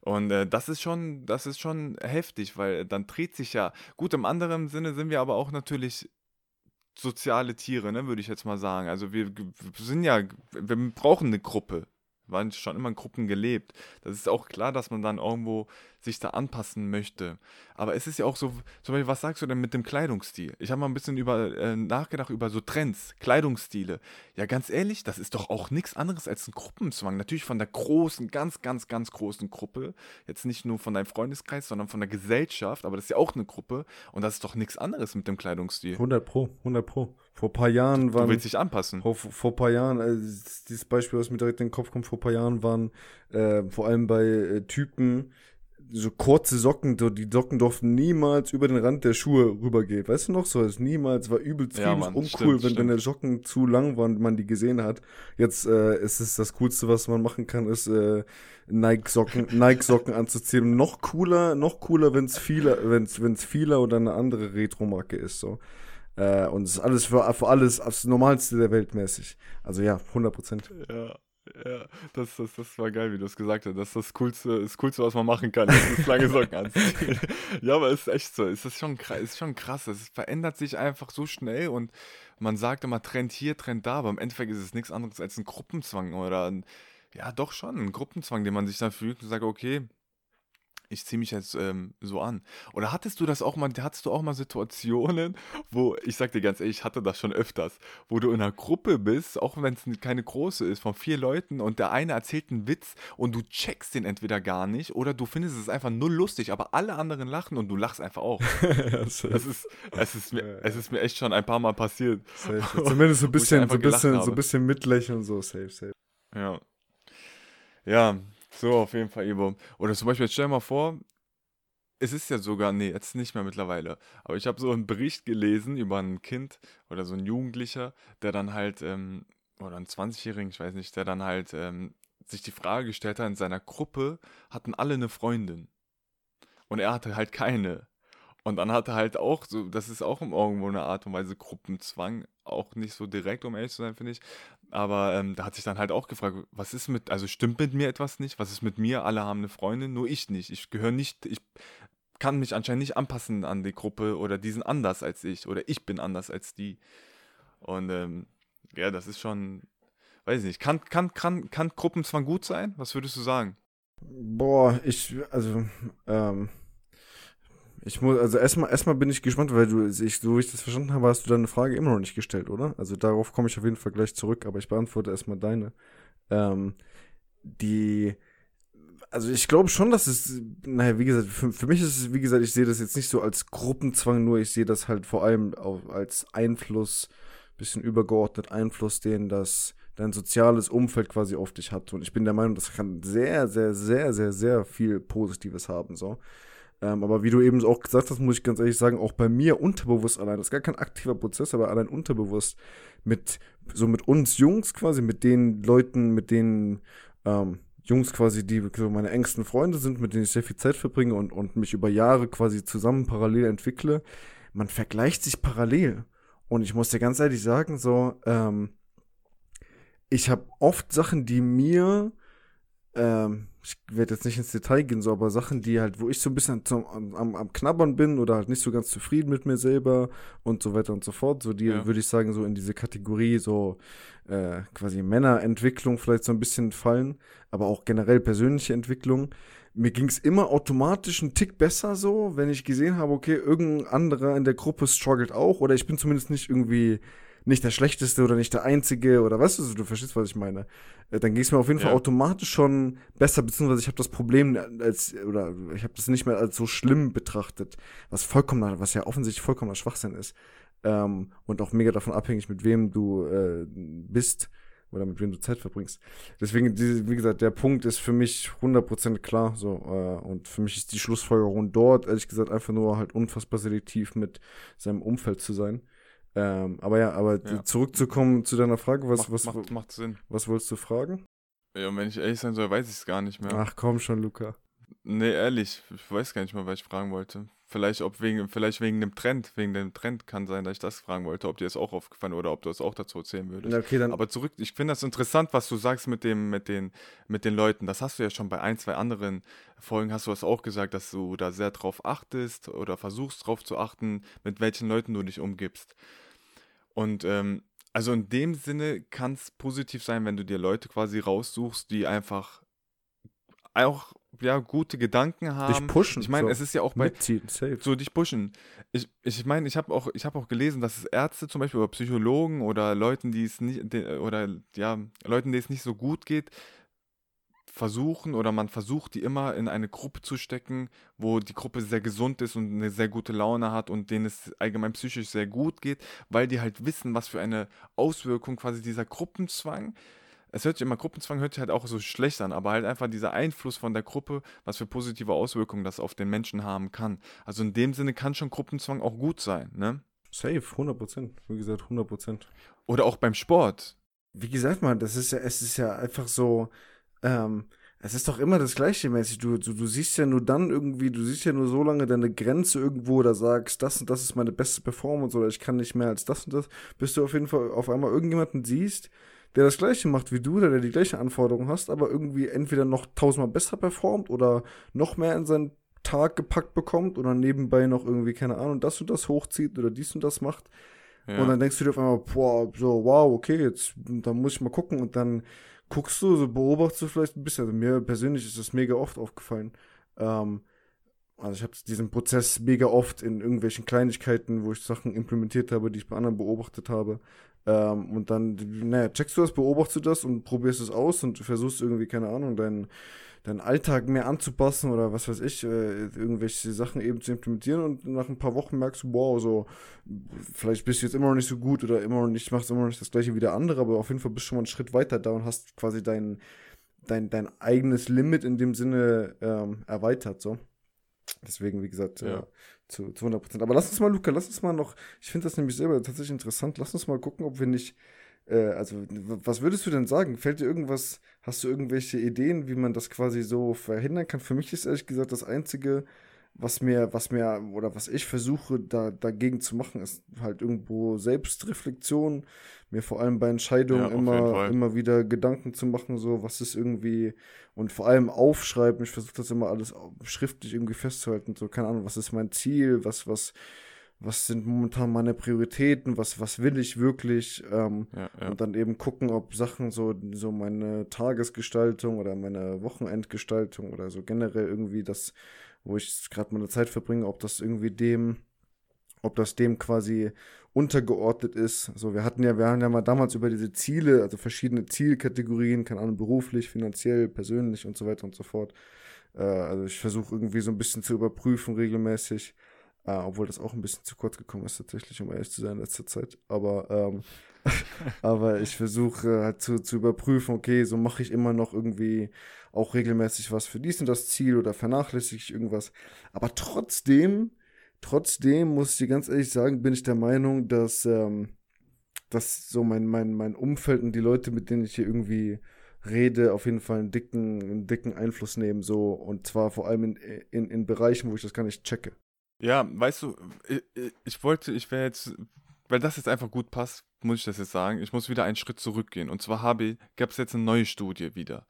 Speaker 2: Und äh, das ist schon, das ist schon heftig, weil dann dreht sich ja, gut, im anderen Sinne sind wir aber auch natürlich soziale Tiere, ne, würde ich jetzt mal sagen. Also wir, wir sind ja, wir brauchen eine Gruppe waren schon immer in Gruppen gelebt. Das ist auch klar, dass man dann irgendwo sich da anpassen möchte. Aber es ist ja auch so, zum Beispiel, was sagst du denn mit dem Kleidungsstil? Ich habe mal ein bisschen über, äh, nachgedacht über so Trends, Kleidungsstile. Ja, ganz ehrlich, das ist doch auch nichts anderes als ein Gruppenzwang. Natürlich von der großen, ganz, ganz, ganz großen Gruppe. Jetzt nicht nur von deinem Freundeskreis, sondern von der Gesellschaft. Aber das ist ja auch eine Gruppe. Und das ist doch nichts anderes mit dem Kleidungsstil.
Speaker 1: 100 Pro, 100 Pro. Vor ein paar Jahren waren.
Speaker 2: Du willst dich anpassen.
Speaker 1: Vor, vor ein paar Jahren, also dieses Beispiel, was mir direkt in den Kopf kommt, vor ein paar Jahren waren äh, vor allem bei äh, Typen, so kurze Socken, so die Socken durften niemals über den Rand der Schuhe rübergehen. Weißt du noch so? Es niemals war übelst ja, Mann, uncool, stimmt, wenn stimmt. deine Socken zu lang waren, man die gesehen hat. Jetzt äh, ist es das coolste, was man machen kann, ist äh, Nike Socken, *laughs* Nike Socken anzuziehen. noch cooler, noch cooler, wenn es viele, wenn es wenn es Fila oder eine andere Retro-Marke ist so. Äh, und es ist alles für, für alles das Normalste der Welt mäßig. Also ja, 100 Prozent.
Speaker 2: Ja. Ja, das, das, das war geil, wie du es gesagt hast. Das ist das Coolste, das Coolste, was man machen kann, ist lange Socken anziehen. *laughs* ja, aber es ist echt so. Es ist schon, ist schon krass. Es verändert sich einfach so schnell und man sagt immer Trend hier, Trend da, aber im Endeffekt ist es nichts anderes als ein Gruppenzwang oder ein, ja, doch schon, ein Gruppenzwang, den man sich dann fühlt und sagt, okay, ich ziehe mich jetzt ähm, so an. Oder hattest du das auch mal, hattest du auch mal Situationen, wo, ich sag dir ganz ehrlich, ich hatte das schon öfters, wo du in einer Gruppe bist, auch wenn es keine große ist, von vier Leuten und der eine erzählt einen Witz und du checkst den entweder gar nicht oder du findest es einfach null lustig, aber alle anderen lachen und du lachst einfach auch. *laughs* das ist, es, ist mir, es ist mir echt schon ein paar Mal passiert.
Speaker 1: Safe. *laughs* Zumindest so ein bisschen, so ein bisschen, so ein bisschen mitlächeln, so safe, safe.
Speaker 2: Ja. Ja, so, auf jeden Fall, Ivo. Oder zum Beispiel, stell dir mal vor, es ist ja sogar, nee, jetzt nicht mehr mittlerweile, aber ich habe so einen Bericht gelesen über ein Kind oder so ein Jugendlicher, der dann halt, ähm, oder ein 20-Jährigen, ich weiß nicht, der dann halt ähm, sich die Frage gestellt hat, in seiner Gruppe hatten alle eine Freundin. Und er hatte halt keine. Und dann hat er halt auch so, das ist auch irgendwo eine Art und Weise Gruppenzwang, auch nicht so direkt, um ehrlich zu sein, finde ich. Aber ähm, da hat sich dann halt auch gefragt, was ist mit, also stimmt mit mir etwas nicht? Was ist mit mir? Alle haben eine Freundin, nur ich nicht. Ich gehöre nicht, ich kann mich anscheinend nicht anpassen an die Gruppe oder die sind anders als ich oder ich bin anders als die. Und ähm, ja, das ist schon, weiß ich nicht, kann, kann, kann, kann Gruppenzwang gut sein? Was würdest du sagen?
Speaker 1: Boah, ich, also, ähm, ich muss, also erstmal, erstmal bin ich gespannt, weil du, ich, so wie ich das verstanden habe, hast du deine Frage immer noch nicht gestellt, oder? Also darauf komme ich auf jeden Fall gleich zurück, aber ich beantworte erstmal deine. Ähm, die, also ich glaube schon, dass es, naja, wie gesagt, für, für mich ist es, wie gesagt, ich sehe das jetzt nicht so als Gruppenzwang, nur ich sehe das halt vor allem als Einfluss, bisschen übergeordnet Einfluss, den das dein soziales Umfeld quasi auf dich hat. Und ich bin der Meinung, das kann sehr, sehr, sehr, sehr, sehr viel Positives haben, so. Ähm, aber wie du eben auch gesagt hast, muss ich ganz ehrlich sagen, auch bei mir unterbewusst allein, das ist gar kein aktiver Prozess, aber allein unterbewusst mit, so mit uns Jungs quasi, mit den Leuten, mit denen, ähm, Jungs quasi, die so meine engsten Freunde sind, mit denen ich sehr viel Zeit verbringe und, und mich über Jahre quasi zusammen parallel entwickle, man vergleicht sich parallel. Und ich muss dir ganz ehrlich sagen, so, ähm, ich habe oft Sachen, die mir ähm, ich werde jetzt nicht ins Detail gehen, so, aber Sachen, die halt, wo ich so ein bisschen zum, am, am, Knabbern bin oder halt nicht so ganz zufrieden mit mir selber und so weiter und so fort, so die ja. würde ich sagen, so in diese Kategorie so äh, quasi Männerentwicklung vielleicht so ein bisschen fallen, aber auch generell persönliche Entwicklung. Mir ging es immer automatisch einen Tick besser so, wenn ich gesehen habe, okay, irgendein anderer in der Gruppe struggelt auch oder ich bin zumindest nicht irgendwie nicht der Schlechteste oder nicht der Einzige oder weißt du, du verstehst, was ich meine. Äh, dann ging es mir auf jeden ja. Fall automatisch schon besser, beziehungsweise ich habe das Problem als, oder ich habe das nicht mehr als so schlimm betrachtet, was vollkommen, was ja offensichtlich vollkommener Schwachsinn ist. Ähm, und auch mega davon abhängig, mit wem du äh, bist oder mit wem du Zeit verbringst. Deswegen, wie gesagt, der Punkt ist für mich 100% klar. So, äh, und für mich ist die Schlussfolgerung dort, ehrlich gesagt, einfach nur halt unfassbar selektiv mit seinem Umfeld zu sein. Ähm, aber ja, aber ja. zurückzukommen zu deiner Frage, was,
Speaker 2: macht,
Speaker 1: was,
Speaker 2: macht, macht Sinn.
Speaker 1: was wolltest du fragen?
Speaker 2: Ja, und wenn ich ehrlich sein soll, weiß ich es gar nicht mehr.
Speaker 1: Ach komm schon, Luca.
Speaker 2: Nee, ehrlich, ich weiß gar nicht mehr, was ich fragen wollte. Vielleicht, ob wegen, vielleicht wegen dem Trend, wegen dem Trend kann sein, dass ich das fragen wollte, ob dir das auch aufgefallen oder ob du das auch dazu erzählen würdest.
Speaker 1: Okay, dann
Speaker 2: Aber zurück, ich finde das interessant, was du sagst mit dem, mit den, mit den Leuten. Das hast du ja schon bei ein, zwei anderen Folgen hast du das auch gesagt, dass du da sehr drauf achtest oder versuchst drauf zu achten, mit welchen Leuten du dich umgibst. Und ähm, also in dem Sinne kann es positiv sein, wenn du dir Leute quasi raussuchst, die einfach auch ja gute Gedanken haben.
Speaker 1: Dich pushen.
Speaker 2: Ich meine,
Speaker 1: so.
Speaker 2: es ist ja auch bei
Speaker 1: Mitziehen, safe.
Speaker 2: so dich pushen. Ich ich meine, ich habe auch ich habe auch gelesen, dass es Ärzte zum Beispiel oder Psychologen oder Leuten, die es nicht oder ja Leuten, denen es nicht so gut geht, versuchen oder man versucht, die immer in eine Gruppe zu stecken, wo die Gruppe sehr gesund ist und eine sehr gute Laune hat und denen es allgemein psychisch sehr gut geht, weil die halt wissen, was für eine Auswirkung quasi dieser Gruppenzwang. Es hört sich immer, Gruppenzwang hört sich halt auch so schlecht an, aber halt einfach dieser Einfluss von der Gruppe, was für positive Auswirkungen das auf den Menschen haben kann. Also in dem Sinne kann schon Gruppenzwang auch gut sein, ne?
Speaker 1: Safe, 100 Prozent. Wie gesagt, 100 Prozent.
Speaker 2: Oder auch beim Sport.
Speaker 1: Wie gesagt, man, das ist ja, es ist ja einfach so, ähm, es ist doch immer das Gleiche mäßig. Du, du, du siehst ja nur dann irgendwie, du siehst ja nur so lange deine Grenze irgendwo oder sagst, das und das ist meine beste Performance oder ich kann nicht mehr als das und das, bis du auf jeden Fall auf einmal irgendjemanden siehst, der das Gleiche macht wie du, der die gleiche Anforderung hast, aber irgendwie entweder noch tausendmal besser performt oder noch mehr in seinen Tag gepackt bekommt oder nebenbei noch irgendwie, keine Ahnung, das und das hochzieht oder dies und das macht. Ja. Und dann denkst du dir auf einmal, boah, so, wow, okay, jetzt, dann muss ich mal gucken und dann guckst du, so beobachtest du vielleicht ein bisschen. Also mir persönlich ist das mega oft aufgefallen. Ähm, also ich habe diesen Prozess mega oft in irgendwelchen Kleinigkeiten, wo ich Sachen implementiert habe, die ich bei anderen beobachtet habe. Ähm, und dann, naja, checkst du das, beobachtest du das und probierst es aus und versuchst irgendwie, keine Ahnung, deinen deinen Alltag mehr anzupassen oder was weiß ich, äh, irgendwelche Sachen eben zu implementieren und nach ein paar Wochen merkst du, wow, so, vielleicht bist du jetzt immer noch nicht so gut oder immer noch nicht, machst immer noch nicht das gleiche wie der andere, aber auf jeden Fall bist du schon mal einen Schritt weiter da und hast quasi dein, dein, dein eigenes Limit in dem Sinne ähm, erweitert, so. Deswegen, wie gesagt, ja. Zu, zu 100 Prozent. Aber lass uns mal, Luca, lass uns mal noch, ich finde das nämlich selber tatsächlich interessant, lass uns mal gucken, ob wir nicht äh, also, was würdest du denn sagen? Fällt dir irgendwas, hast du irgendwelche Ideen, wie man das quasi so verhindern kann? Für mich ist ehrlich gesagt das Einzige, was mir, was mir, oder was ich versuche, da, dagegen zu machen, ist halt irgendwo Selbstreflexion, mir vor allem bei Entscheidungen ja, immer, immer wieder Gedanken zu machen, so, was ist irgendwie, und vor allem aufschreiben, ich versuche das immer alles schriftlich irgendwie festzuhalten, so, keine Ahnung, was ist mein Ziel, was, was, was sind momentan meine Prioritäten, was, was will ich wirklich ähm, ja, ja. und dann eben gucken, ob Sachen so, so meine Tagesgestaltung oder meine Wochenendgestaltung oder so generell irgendwie das, wo ich gerade meine Zeit verbringe, ob das irgendwie dem, ob das dem quasi untergeordnet ist. So, wir hatten ja, wir haben ja mal damals über diese Ziele, also verschiedene Zielkategorien, keine Ahnung, beruflich, finanziell, persönlich und so weiter und so fort. Äh, also ich versuche irgendwie so ein bisschen zu überprüfen regelmäßig, äh, obwohl das auch ein bisschen zu kurz gekommen ist, tatsächlich, um ehrlich zu sein in letzter Zeit. Aber ähm, *laughs* Aber ich versuche halt zu, zu überprüfen, okay, so mache ich immer noch irgendwie auch regelmäßig was für dies und das Ziel oder vernachlässige ich irgendwas. Aber trotzdem, trotzdem muss ich dir ganz ehrlich sagen, bin ich der Meinung, dass, ähm, dass so mein, mein, mein Umfeld und die Leute, mit denen ich hier irgendwie rede, auf jeden Fall einen dicken, einen dicken Einfluss nehmen, so, und zwar vor allem in, in, in Bereichen, wo ich das gar nicht checke.
Speaker 2: Ja, weißt du, ich, ich wollte, ich wäre jetzt, weil das jetzt einfach gut passt, muss ich das jetzt sagen, ich muss wieder einen Schritt zurückgehen. Und zwar habe, gab es jetzt eine neue Studie wieder.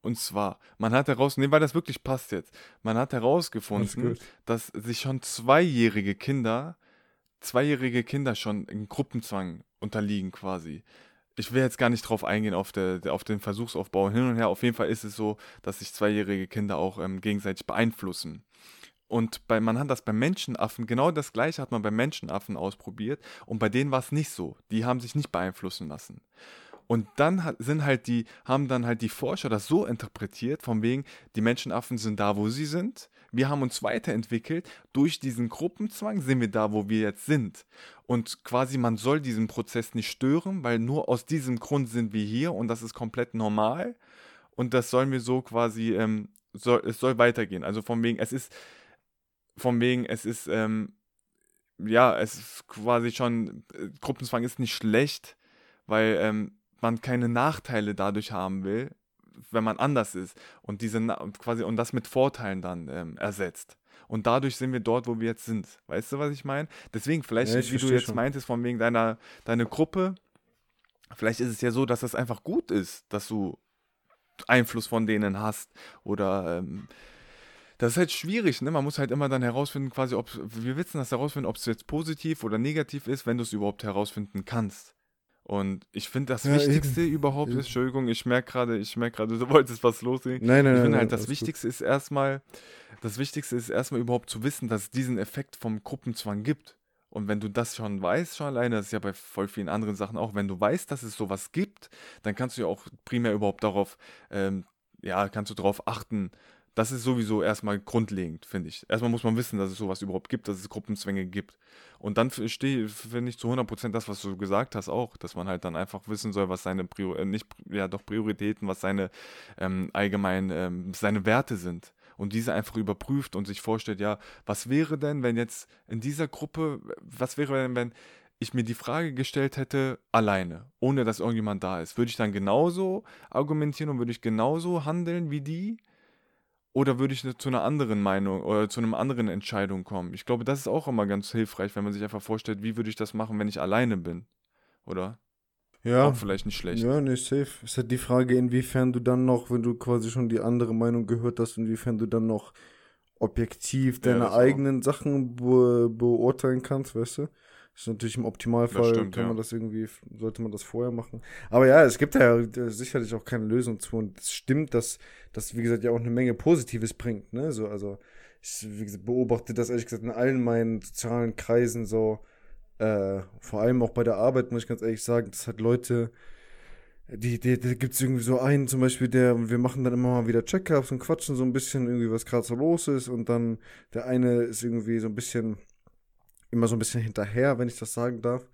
Speaker 2: Und zwar, man hat herausgefunden, nee, weil das wirklich passt jetzt, man hat herausgefunden, dass sich schon zweijährige Kinder, zweijährige Kinder schon in Gruppenzwang unterliegen quasi. Ich will jetzt gar nicht drauf eingehen, auf, der, auf den Versuchsaufbau hin und her. Auf jeden Fall ist es so, dass sich zweijährige Kinder auch ähm, gegenseitig beeinflussen. Und bei, man hat das bei Menschenaffen, genau das gleiche hat man bei Menschenaffen ausprobiert und bei denen war es nicht so. Die haben sich nicht beeinflussen lassen. Und dann sind halt die, haben dann halt die Forscher das so interpretiert, von wegen, die Menschenaffen sind da, wo sie sind. Wir haben uns weiterentwickelt. Durch diesen Gruppenzwang sind wir da, wo wir jetzt sind. Und quasi, man soll diesen Prozess nicht stören, weil nur aus diesem Grund sind wir hier und das ist komplett normal. Und das sollen wir so quasi, ähm, soll, es soll weitergehen. Also von wegen, es ist, von wegen, es ist, ähm, ja, es ist quasi schon, äh, Gruppenzwang ist nicht schlecht, weil ähm, man keine Nachteile dadurch haben will, wenn man anders ist und diese quasi und das mit Vorteilen dann ähm, ersetzt. Und dadurch sind wir dort, wo wir jetzt sind. Weißt du, was ich meine? Deswegen, vielleicht, ja, wie du jetzt schon. meintest, von wegen deiner deine Gruppe, vielleicht ist es ja so, dass das einfach gut ist, dass du Einfluss von denen hast oder ähm, das ist halt schwierig, ne? Man muss halt immer dann herausfinden, quasi, ob wir wissen das herausfinden, ob es jetzt positiv oder negativ ist, wenn du es überhaupt herausfinden kannst. Und ich finde, das ja, Wichtigste eben. überhaupt ist, Entschuldigung, ich merke gerade, ich merke gerade, *laughs* du wolltest was loslegen. Nein, nein, Ich finde halt, das Wichtigste gut. ist erstmal, das Wichtigste ist erstmal überhaupt zu wissen, dass es diesen Effekt vom Gruppenzwang gibt. Und wenn du das schon weißt, schon alleine, das ist ja bei voll vielen anderen Sachen auch, wenn du weißt, dass es sowas gibt, dann kannst du ja auch primär überhaupt darauf, ähm, ja, kannst du darauf achten, das ist sowieso erstmal grundlegend, finde ich. Erstmal muss man wissen, dass es sowas überhaupt gibt, dass es Gruppenzwänge gibt. Und dann finde ich zu 100% das, was du gesagt hast, auch, dass man halt dann einfach wissen soll, was seine Prior äh, nicht, ja doch Prioritäten, was seine ähm, allgemein, ähm, seine Werte sind. Und diese einfach überprüft und sich vorstellt, ja, was wäre denn, wenn jetzt in dieser Gruppe, was wäre denn, wenn ich mir die Frage gestellt hätte, alleine, ohne dass irgendjemand da ist, würde ich dann genauso argumentieren und würde ich genauso handeln wie die? Oder würde ich zu einer anderen Meinung oder zu einer anderen Entscheidung kommen? Ich glaube, das ist auch immer ganz hilfreich, wenn man sich einfach vorstellt, wie würde ich das machen, wenn ich alleine bin? Oder?
Speaker 1: Ja.
Speaker 2: Auch vielleicht nicht schlecht.
Speaker 1: Ja, nee, safe. Es ist halt die Frage, inwiefern du dann noch, wenn du quasi schon die andere Meinung gehört hast, inwiefern du dann noch objektiv deine ja, eigenen auch. Sachen be beurteilen kannst, weißt du? Das ist natürlich im Optimalfall, stimmt, kann man das irgendwie, sollte man das vorher machen. Aber ja, es gibt ja sicherlich auch keine Lösung zu. Und es stimmt, dass das, wie gesagt, ja auch eine Menge Positives bringt. Ne? So, also ich gesagt, beobachte das ehrlich gesagt in allen meinen sozialen Kreisen so. Äh, vor allem auch bei der Arbeit, muss ich ganz ehrlich sagen, dass halt Leute, die, die, die gibt es irgendwie so einen zum Beispiel, der, wir machen dann immer mal wieder Check-ups und quatschen so ein bisschen irgendwie, was gerade so los ist und dann der eine ist irgendwie so ein bisschen immer so ein bisschen hinterher, wenn ich das sagen darf.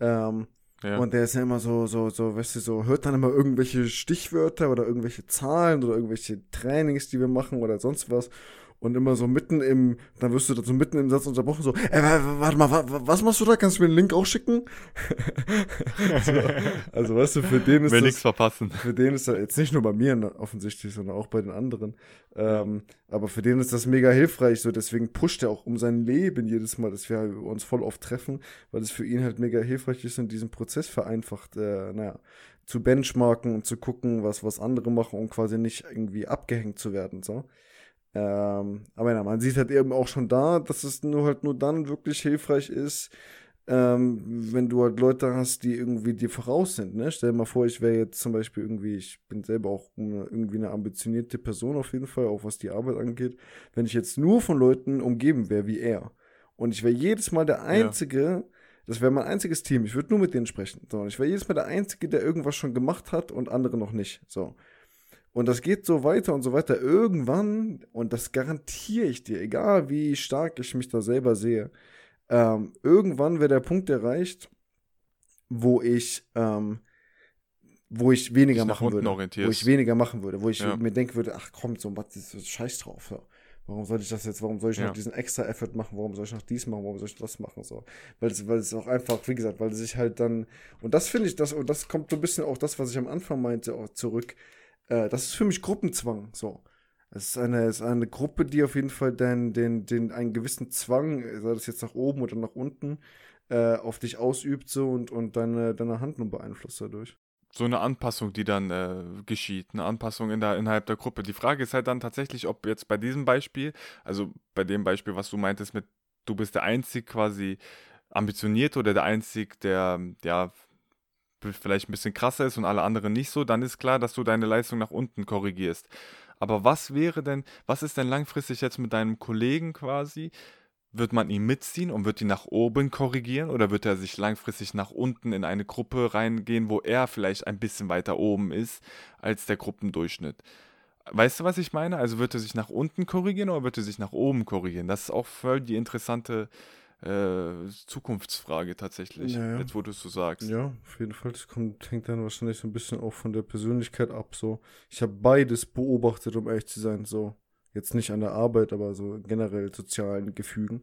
Speaker 1: Ähm, ja. Und der ist ja immer so, so, so, weißt du, so, hört dann immer irgendwelche Stichwörter oder irgendwelche Zahlen oder irgendwelche Trainings, die wir machen oder sonst was und immer so mitten im, dann wirst du da so mitten im Satz unterbrochen, so, ey, warte mal, was machst du da? Kannst du mir den Link auch schicken? *laughs* so, also, weißt du, für den ist
Speaker 2: Will nichts verpassen.
Speaker 1: Für den ist das jetzt nicht nur bei mir offensichtlich, sondern auch bei den anderen. Ähm, aber für den ist das mega hilfreich, so, deswegen pusht er auch um sein Leben jedes Mal, dass wir uns voll oft treffen, weil es für ihn halt mega hilfreich ist und diesen Prozess vereinfacht, äh, naja, zu benchmarken und zu gucken, was, was andere machen, um quasi nicht irgendwie abgehängt zu werden, so. Ähm, aber ja, man sieht halt eben auch schon da, dass es nur halt nur dann wirklich hilfreich ist, ähm, wenn du halt Leute hast, die irgendwie dir voraus sind. Ne? Stell dir mal vor, ich wäre jetzt zum Beispiel irgendwie, ich bin selber auch irgendwie eine ambitionierte Person auf jeden Fall, auch was die Arbeit angeht. Wenn ich jetzt nur von Leuten umgeben wäre wie er und ich wäre jedes Mal der Einzige, ja. das wäre mein einziges Team, ich würde nur mit denen sprechen. So, ich wäre jedes Mal der Einzige, der irgendwas schon gemacht hat und andere noch nicht. So. Und das geht so weiter und so weiter. Irgendwann, und das garantiere ich dir, egal wie stark ich mich da selber sehe, ähm, irgendwann wäre der Punkt erreicht, wo ich, ähm, wo ich weniger
Speaker 2: nach
Speaker 1: machen würde. Wo
Speaker 2: orientierst.
Speaker 1: ich weniger machen würde, wo ich
Speaker 2: Ja.
Speaker 1: mir denken würde, ach komm, so was ist das scheiß drauf. So. Warum soll ich das jetzt, warum soll ich
Speaker 2: Ja.
Speaker 1: noch diesen extra Effort machen, warum soll ich noch dies machen, warum soll ich das machen, so. Weil es, weil es auch einfach, wie gesagt, weil es sich halt dann, und das finde ich, das, und das kommt so ein bisschen auch das, was ich am Anfang meinte, auch zurück, äh, das ist für mich Gruppenzwang, so. Es ist eine, ist eine Gruppe, die auf jeden Fall den, den, den, einen gewissen Zwang, sei das jetzt nach oben oder nach unten, äh, auf dich ausübt, so, und, und deine, deine Handlung beeinflusst dadurch.
Speaker 2: so eine Anpassung, die dann äh, geschieht, eine Anpassung in der, innerhalb der Gruppe. Die Frage ist halt dann tatsächlich, ob jetzt bei diesem Beispiel, also bei dem Beispiel, was du meintest mit, du bist der einzig quasi ambitionierte oder der einzig, der ja vielleicht ein bisschen krasser ist und alle anderen nicht so, dann ist klar, dass du deine Leistung nach unten korrigierst. Aber was wäre denn, was ist denn langfristig jetzt mit deinem Kollegen quasi? Wird man ihn mitziehen und wird ihn nach oben korrigieren oder wird er sich langfristig nach unten in eine Gruppe reingehen, wo er vielleicht ein bisschen weiter oben ist als der Gruppendurchschnitt? Weißt du, was ich meine? Also wird er sich nach unten korrigieren oder wird er sich nach oben korrigieren? Das ist auch voll die interessante äh, Zukunftsfrage tatsächlich,
Speaker 1: Ja, ja.
Speaker 2: jetzt wo du es so sagst.
Speaker 1: Ja, auf jeden Fall. Das kommt, hängt dann wahrscheinlich so ein bisschen auch von der Persönlichkeit ab. So. Ich habe beides beobachtet, um ehrlich zu sein. So. Jetzt nicht an der Arbeit, aber so generell sozialen Gefügen.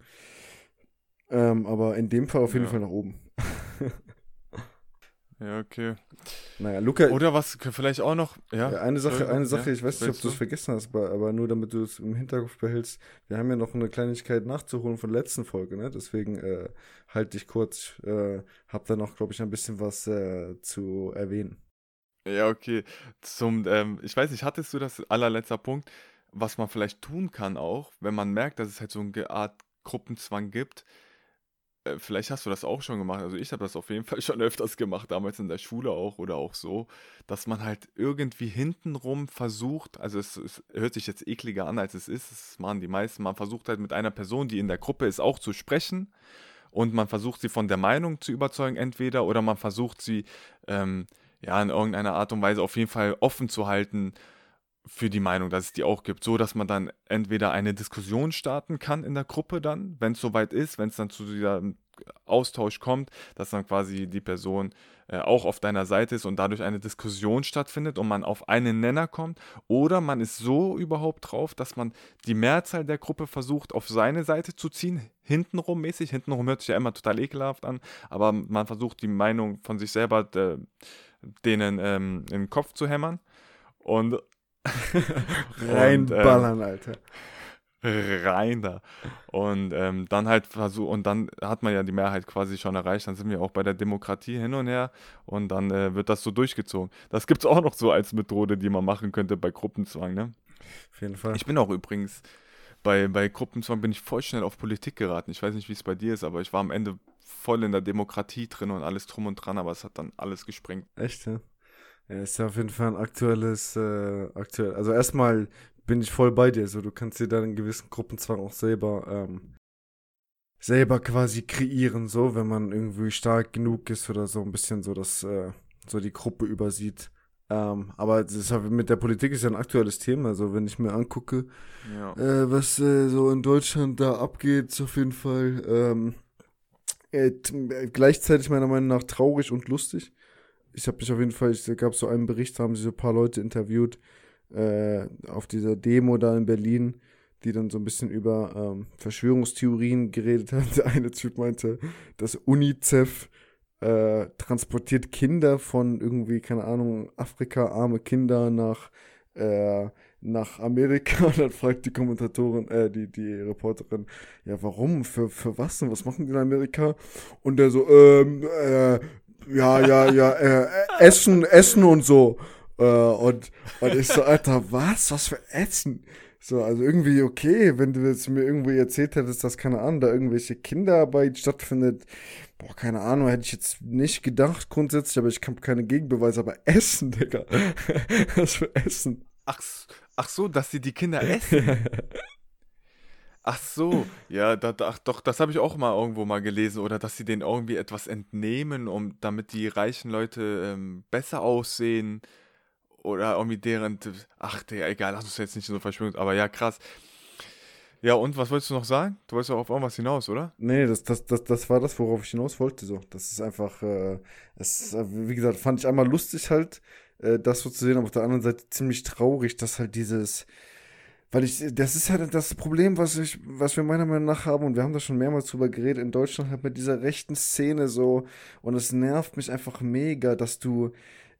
Speaker 1: Ähm, aber in dem Fall auf jeden
Speaker 2: Ja.
Speaker 1: Fall nach oben. *laughs*
Speaker 2: Ja, okay.
Speaker 1: Naja, Luca,
Speaker 2: Oder was vielleicht auch noch, ja.
Speaker 1: eine Sache, eine Sache,
Speaker 2: ja,
Speaker 1: ich weiß nicht, ob du es vergessen hast, aber, nur damit du es im Hinterkopf behältst, wir haben ja noch eine Kleinigkeit nachzuholen von der letzten Folge, ne? Deswegen äh, halt dich kurz, äh, hab da noch, glaube ich, ein bisschen was äh, zu erwähnen.
Speaker 2: Ja, okay. Zum, ähm, ich weiß nicht, hattest du das allerletzter Punkt, was man vielleicht tun kann auch, wenn man merkt, dass es halt so eine Art Gruppenzwang gibt. Äh, vielleicht hast du das auch schon gemacht. Also ich habe das auf jeden Fall *laughs* schon öfters gemacht, damals in der Schule auch oder auch so, dass man halt irgendwie hintenrum versucht, also es, es hört sich jetzt ekliger an, als es ist, das machen die meisten, man versucht halt mit einer Person, die in der Gruppe ist, auch zu sprechen und man versucht sie von der Meinung zu überzeugen entweder oder man versucht sie ähm, ja, in irgendeiner Art und Weise auf jeden Fall offen zu halten für die Meinung, dass es die auch gibt, so dass man dann entweder eine Diskussion starten kann in der Gruppe dann, wenn es soweit ist, wenn es dann zu diesem Austausch kommt, dass dann quasi die Person äh, auch auf deiner Seite ist und dadurch eine Diskussion stattfindet und man auf einen Nenner kommt, oder man ist so überhaupt drauf, dass man die Mehrzahl der Gruppe versucht auf seine Seite zu ziehen, hintenrum mäßig, hintenrum hört sich ja immer total ekelhaft an, aber man versucht die Meinung von sich selber äh, denen ähm, in den Kopf zu hämmern. Und *laughs*
Speaker 1: Reinballern, Alter.
Speaker 2: rein da. Und ähm, dann halt versuch, und dann hat man ja die Mehrheit quasi schon erreicht. Dann sind wir auch bei der Demokratie hin und her und dann äh, wird das so durchgezogen. Das gibt es auch noch so als Methode, die man machen könnte bei Gruppenzwang, ne?
Speaker 1: Auf jeden Fall.
Speaker 2: Ich bin auch übrigens, bei, bei Gruppenzwang bin ich voll schnell auf Politik geraten. Ich weiß nicht, wie es bei dir ist, aber ich war am Ende voll in der Demokratie drin und alles drum und dran, aber es hat dann alles gesprengt.
Speaker 1: Echt, ja? Ja, ist ja auf jeden Fall ein aktuelles, äh, aktuell. Also erstmal bin ich voll bei dir. So, du kannst dir dann einen gewissen Gruppenzwang auch selber, ähm, selber quasi kreieren, so, wenn man irgendwie stark genug ist oder so ein bisschen so, dass äh, so die Gruppe übersieht. Ähm, aber das ist halt, mit der Politik ist ja ein aktuelles Thema. Also wenn ich mir angucke,
Speaker 2: Ja.
Speaker 1: äh, was äh, so in Deutschland da abgeht, ist auf jeden Fall ähm, äh, t- gleichzeitig meiner Meinung nach traurig und lustig. Ich habe mich auf jeden Fall, es gab so einen Bericht, da haben sie so ein paar Leute interviewt äh, auf dieser Demo da in Berlin, die dann so ein bisschen über ähm, Verschwörungstheorien geredet haben. *laughs* Der eine Typ meinte, dass UNICEF äh, transportiert Kinder von irgendwie, keine Ahnung, Afrika, arme Kinder nach, äh, nach Amerika. *laughs* Und dann fragt die Kommentatorin, äh, die, die Reporterin, ja, warum? Für, für was denn? Was machen die in Amerika? Und der so, ähm, äh, ja, ja, ja, äh, Essen, Essen und so. Äh, und, und ich so, Alter, was? Was für Essen? So, also irgendwie okay, wenn du jetzt mir irgendwie erzählt hättest, dass, keine Ahnung, da irgendwelche Kinderarbeit stattfindet. Boah, keine Ahnung, hätte ich jetzt nicht gedacht grundsätzlich, aber ich habe keine Gegenbeweise. Aber Essen, Digga. *laughs* Was für Essen?
Speaker 2: Ach, ach so, dass sie die Kinder essen. *laughs* Ach so, ja, da, da, ach doch, das habe ich auch mal irgendwo mal gelesen. Oder dass sie denen irgendwie etwas entnehmen, um, damit die reichen Leute ähm, besser aussehen. Oder irgendwie deren, ach, Digga, egal, lass uns jetzt nicht so verschwimmen. Aber ja, krass. Ja, und was wolltest du noch sagen? Du wolltest auch auf irgendwas hinaus, oder?
Speaker 1: Nee, das, das, das, das war das, worauf ich hinaus wollte. So. Das ist einfach, äh, es, äh, wie gesagt, fand ich einmal lustig halt, äh, das so zu sehen, aber auf der anderen Seite ziemlich traurig, dass halt dieses, weil ich, das ist halt das Problem, was ich, was wir meiner Meinung nach haben, und wir haben da schon mehrmals drüber geredet, in Deutschland halt mit dieser rechten Szene so, und es nervt mich einfach mega, dass du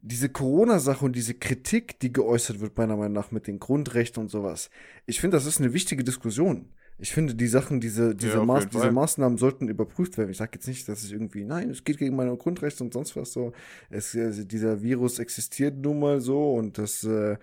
Speaker 1: diese Corona-Sache und diese Kritik, die geäußert wird, meiner Meinung nach mit den Grundrechten und sowas, ich finde, das ist eine wichtige Diskussion. Ich finde, die Sachen, diese, diese, ja, Maß, diese Maßnahmen sollten überprüft werden. Ich sage jetzt nicht, dass es irgendwie, nein, es geht gegen meine Grundrechte und sonst was so. Es, also dieser Virus existiert nun mal so und das, äh,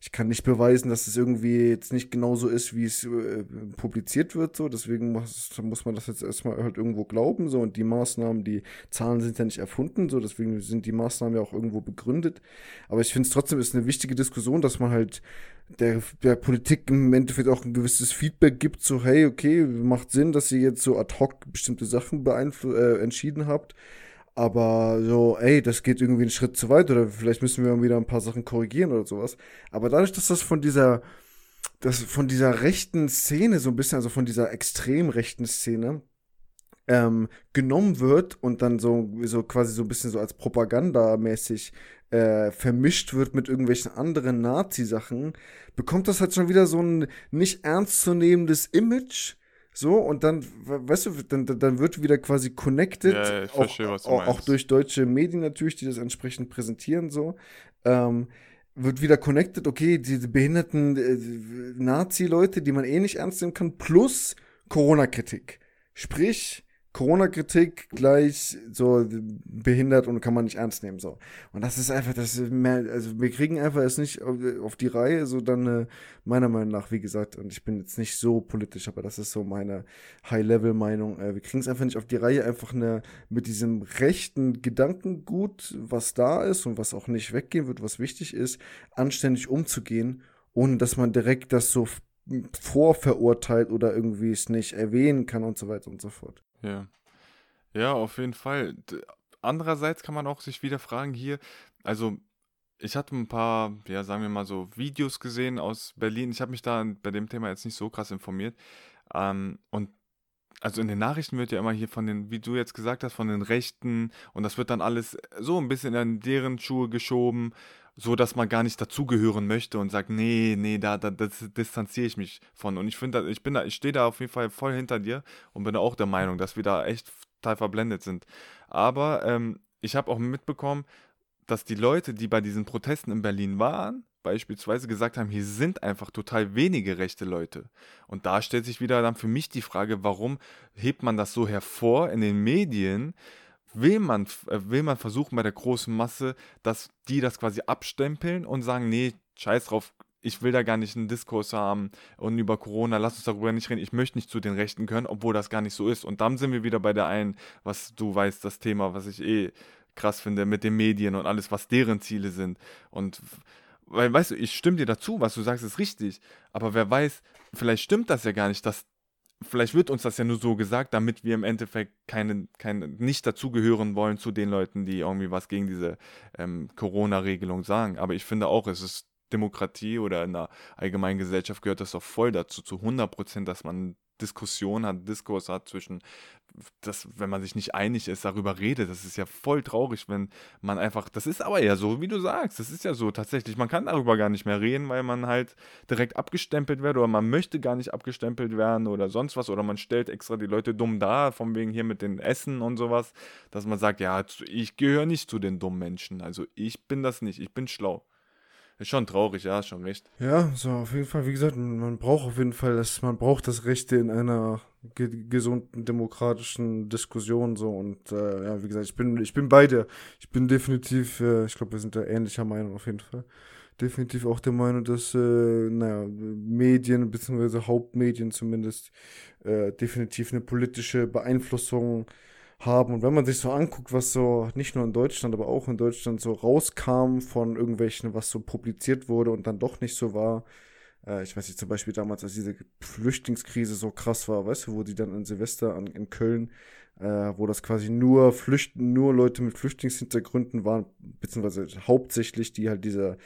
Speaker 1: ich kann nicht beweisen, dass es irgendwie jetzt nicht genauso ist, wie es äh, publiziert wird. So, deswegen muss, muss man das jetzt erstmal halt irgendwo glauben. So, und die Maßnahmen, die Zahlen sind ja nicht erfunden, so, deswegen sind die Maßnahmen ja auch irgendwo begründet. Aber ich finde es trotzdem ist eine wichtige Diskussion, dass man halt der, der Politik im Endeffekt auch ein gewisses Feedback gibt, so hey, okay, macht Sinn, dass ihr jetzt so ad hoc bestimmte Sachen äh, entschieden habt, aber so, ey, das geht irgendwie einen Schritt zu weit oder vielleicht müssen wir mal wieder ein paar Sachen korrigieren oder sowas. Aber dadurch, dass das von dieser, das von dieser rechten Szene so ein bisschen, also von dieser extrem rechten Szene, ähm, genommen wird und dann so, so quasi so ein bisschen so als propagandamäßig äh, vermischt wird mit irgendwelchen anderen Nazi-Sachen, bekommt das halt schon wieder so ein nicht ernstzunehmendes Image. So, und dann, weißt du, dann, dann wird wieder quasi connected, ja, auch, verstehe, auch, auch, durch deutsche Medien natürlich, die das entsprechend präsentieren, so. Ähm, wird wieder connected, okay, diese behinderten äh, Nazi-Leute, die man eh nicht ernst nehmen kann, plus Corona-Kritik. Sprich, Corona-Kritik gleich so behindert und kann man nicht ernst nehmen. So. Und das ist einfach, das ist mehr, also wir kriegen einfach es nicht auf die Reihe, so dann äh, meiner Meinung nach, wie gesagt, und ich bin jetzt nicht so politisch, aber das ist so meine High-Level-Meinung. Äh, wir kriegen es einfach nicht auf die Reihe, einfach eine, mit diesem rechten Gedankengut, was da ist und was auch nicht weggehen wird, was wichtig ist, anständig umzugehen, ohne dass man direkt das so vorverurteilt oder irgendwie es nicht erwähnen kann und so weiter und so fort.
Speaker 2: Ja. Ja, auf jeden Fall. Andererseits kann man auch sich wieder fragen hier, also ich hatte ein paar, ja, sagen wir mal so, Videos gesehen aus Berlin. Ich habe mich da bei dem Thema jetzt nicht so krass informiert. Ähm, und also in den Nachrichten wird ja immer hier von den, wie du jetzt gesagt hast, von den Rechten und das wird dann alles so ein bisschen in deren Schuhe geschoben, so dass man gar nicht dazugehören möchte und sagt, nee, nee, da, da das distanziere ich mich von. Und ich finde, ich bin da, ich stehe da auf jeden Fall voll hinter dir und bin auch der Meinung, dass wir da echt total verblendet sind. Aber ähm, ich habe auch mitbekommen, dass die Leute, die bei diesen Protesten in Berlin waren, beispielsweise gesagt haben, hier sind einfach total wenige rechte Leute. Und da stellt sich wieder dann für mich die Frage, warum hebt man das so hervor in den Medien? Will man, äh, will man versuchen bei der großen Masse, dass die das quasi abstempeln und sagen, nee, scheiß drauf, ich will da gar nicht einen Diskurs haben und über Corona, lass uns darüber nicht reden, ich möchte nicht zu den Rechten gehören, obwohl das gar nicht so ist. Und dann sind wir wieder bei der einen, was du weißt, das Thema, was ich eh krass finde, mit den Medien und alles, was deren Ziele sind. Und weil, weißt du, ich stimme dir dazu, was du sagst, ist richtig. Aber wer weiß, vielleicht stimmt das ja gar nicht, dass vielleicht wird uns das ja nur so gesagt, damit wir im Endeffekt keine, keine, nicht dazugehören wollen zu den Leuten, die irgendwie was gegen diese ähm, Corona-Regelung sagen. Aber ich finde auch, es ist Demokratie oder in der allgemeinen Gesellschaft gehört das doch voll dazu, zu 100 Prozent, dass man Diskussion hat, Diskurs hat zwischen, dass, wenn man sich nicht einig ist, darüber redet. Das ist ja voll traurig, wenn man einfach, das ist aber ja so, wie du sagst, das ist ja so tatsächlich, man kann darüber gar nicht mehr reden, weil man halt direkt abgestempelt wird oder man möchte gar nicht abgestempelt werden oder sonst was oder man stellt extra die Leute dumm dar, von wegen hier mit den Essen und sowas, dass man sagt, ja, ich gehöre nicht zu den dummen Menschen, also ich bin das nicht, ich bin schlau. Ist schon traurig, ja, schon recht.
Speaker 1: Ja, so auf jeden Fall, wie gesagt, man braucht auf jeden Fall das, man braucht das Recht in einer ge gesunden demokratischen Diskussion so und äh, ja, wie gesagt, ich bin, ich bin beide. Ich bin definitiv, äh, ich glaube, wir sind da ähnlicher Meinung auf jeden Fall. Definitiv auch der Meinung, dass, äh, naja, Medien, beziehungsweise Hauptmedien zumindest, äh, definitiv eine politische Beeinflussung haben. Und wenn man sich so anguckt, was so nicht nur in Deutschland, aber auch in Deutschland so rauskam von irgendwelchen, was so publiziert wurde und dann doch nicht so war, Äh, ich weiß nicht, zum Beispiel damals, als diese Flüchtlingskrise so krass war, weißt du, wo die dann in Silvester an, in Köln, äh, wo das quasi nur Flüchten, nur Leute mit Flüchtlingshintergründen waren, beziehungsweise hauptsächlich die halt diese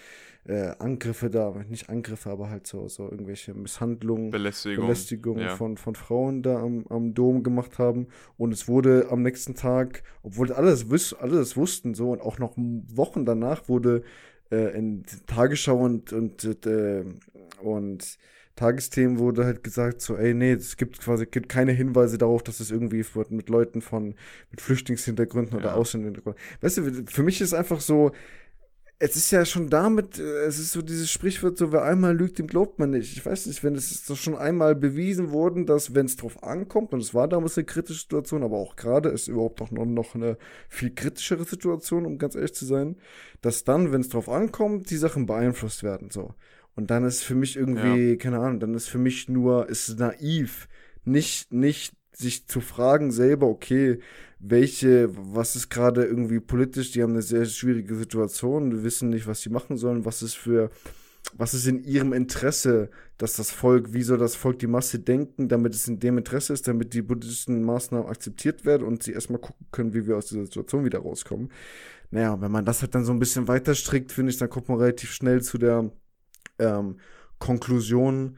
Speaker 1: äh, Angriffe da, nicht Angriffe, aber halt so, so irgendwelche Misshandlungen,
Speaker 2: Belästigung,
Speaker 1: Belästigungen
Speaker 2: ja.
Speaker 1: von, von Frauen da am, am Dom gemacht haben. Und es wurde am nächsten Tag, obwohl alle das, wiss, alle das wussten, so und auch noch Wochen danach wurde äh, in Tagesschau und, und, äh, und Tagesthemen wurde halt gesagt, so, ey, nee, es gibt quasi gibt keine Hinweise darauf, dass es irgendwie wird mit Leuten von mit Flüchtlingshintergründen oder
Speaker 2: Ja.
Speaker 1: Ausländerhintergründen. Weißt du, für mich ist einfach so, es ist ja schon damit, äh, es ist so dieses Sprichwort, so wer einmal lügt, dem glaubt man nicht. Ich weiß nicht, wenn es ist doch schon einmal bewiesen worden, dass wenn es drauf ankommt, und es war damals eine kritische Situation, aber auch gerade ist überhaupt noch, noch eine viel kritischere Situation, um ganz ehrlich zu sein, dass dann, wenn es drauf ankommt, die Sachen beeinflusst werden, so. Und dann ist für mich irgendwie, keine Ahnung, dann ist für mich nur, ist naiv, nicht, nicht sich zu fragen selber, okay, welche, was ist gerade irgendwie politisch, die haben eine sehr schwierige Situation, wissen nicht, was sie machen sollen, was ist für, was ist in ihrem Interesse, dass das Volk, wie soll das Volk die Masse denken, damit es in dem Interesse ist, damit die politischen Maßnahmen akzeptiert werden und sie erstmal gucken können, wie wir aus dieser Situation wieder rauskommen. Naja, wenn man das halt dann so ein bisschen weiter strickt, finde ich, dann kommt man relativ schnell zu der ähm, Konklusion,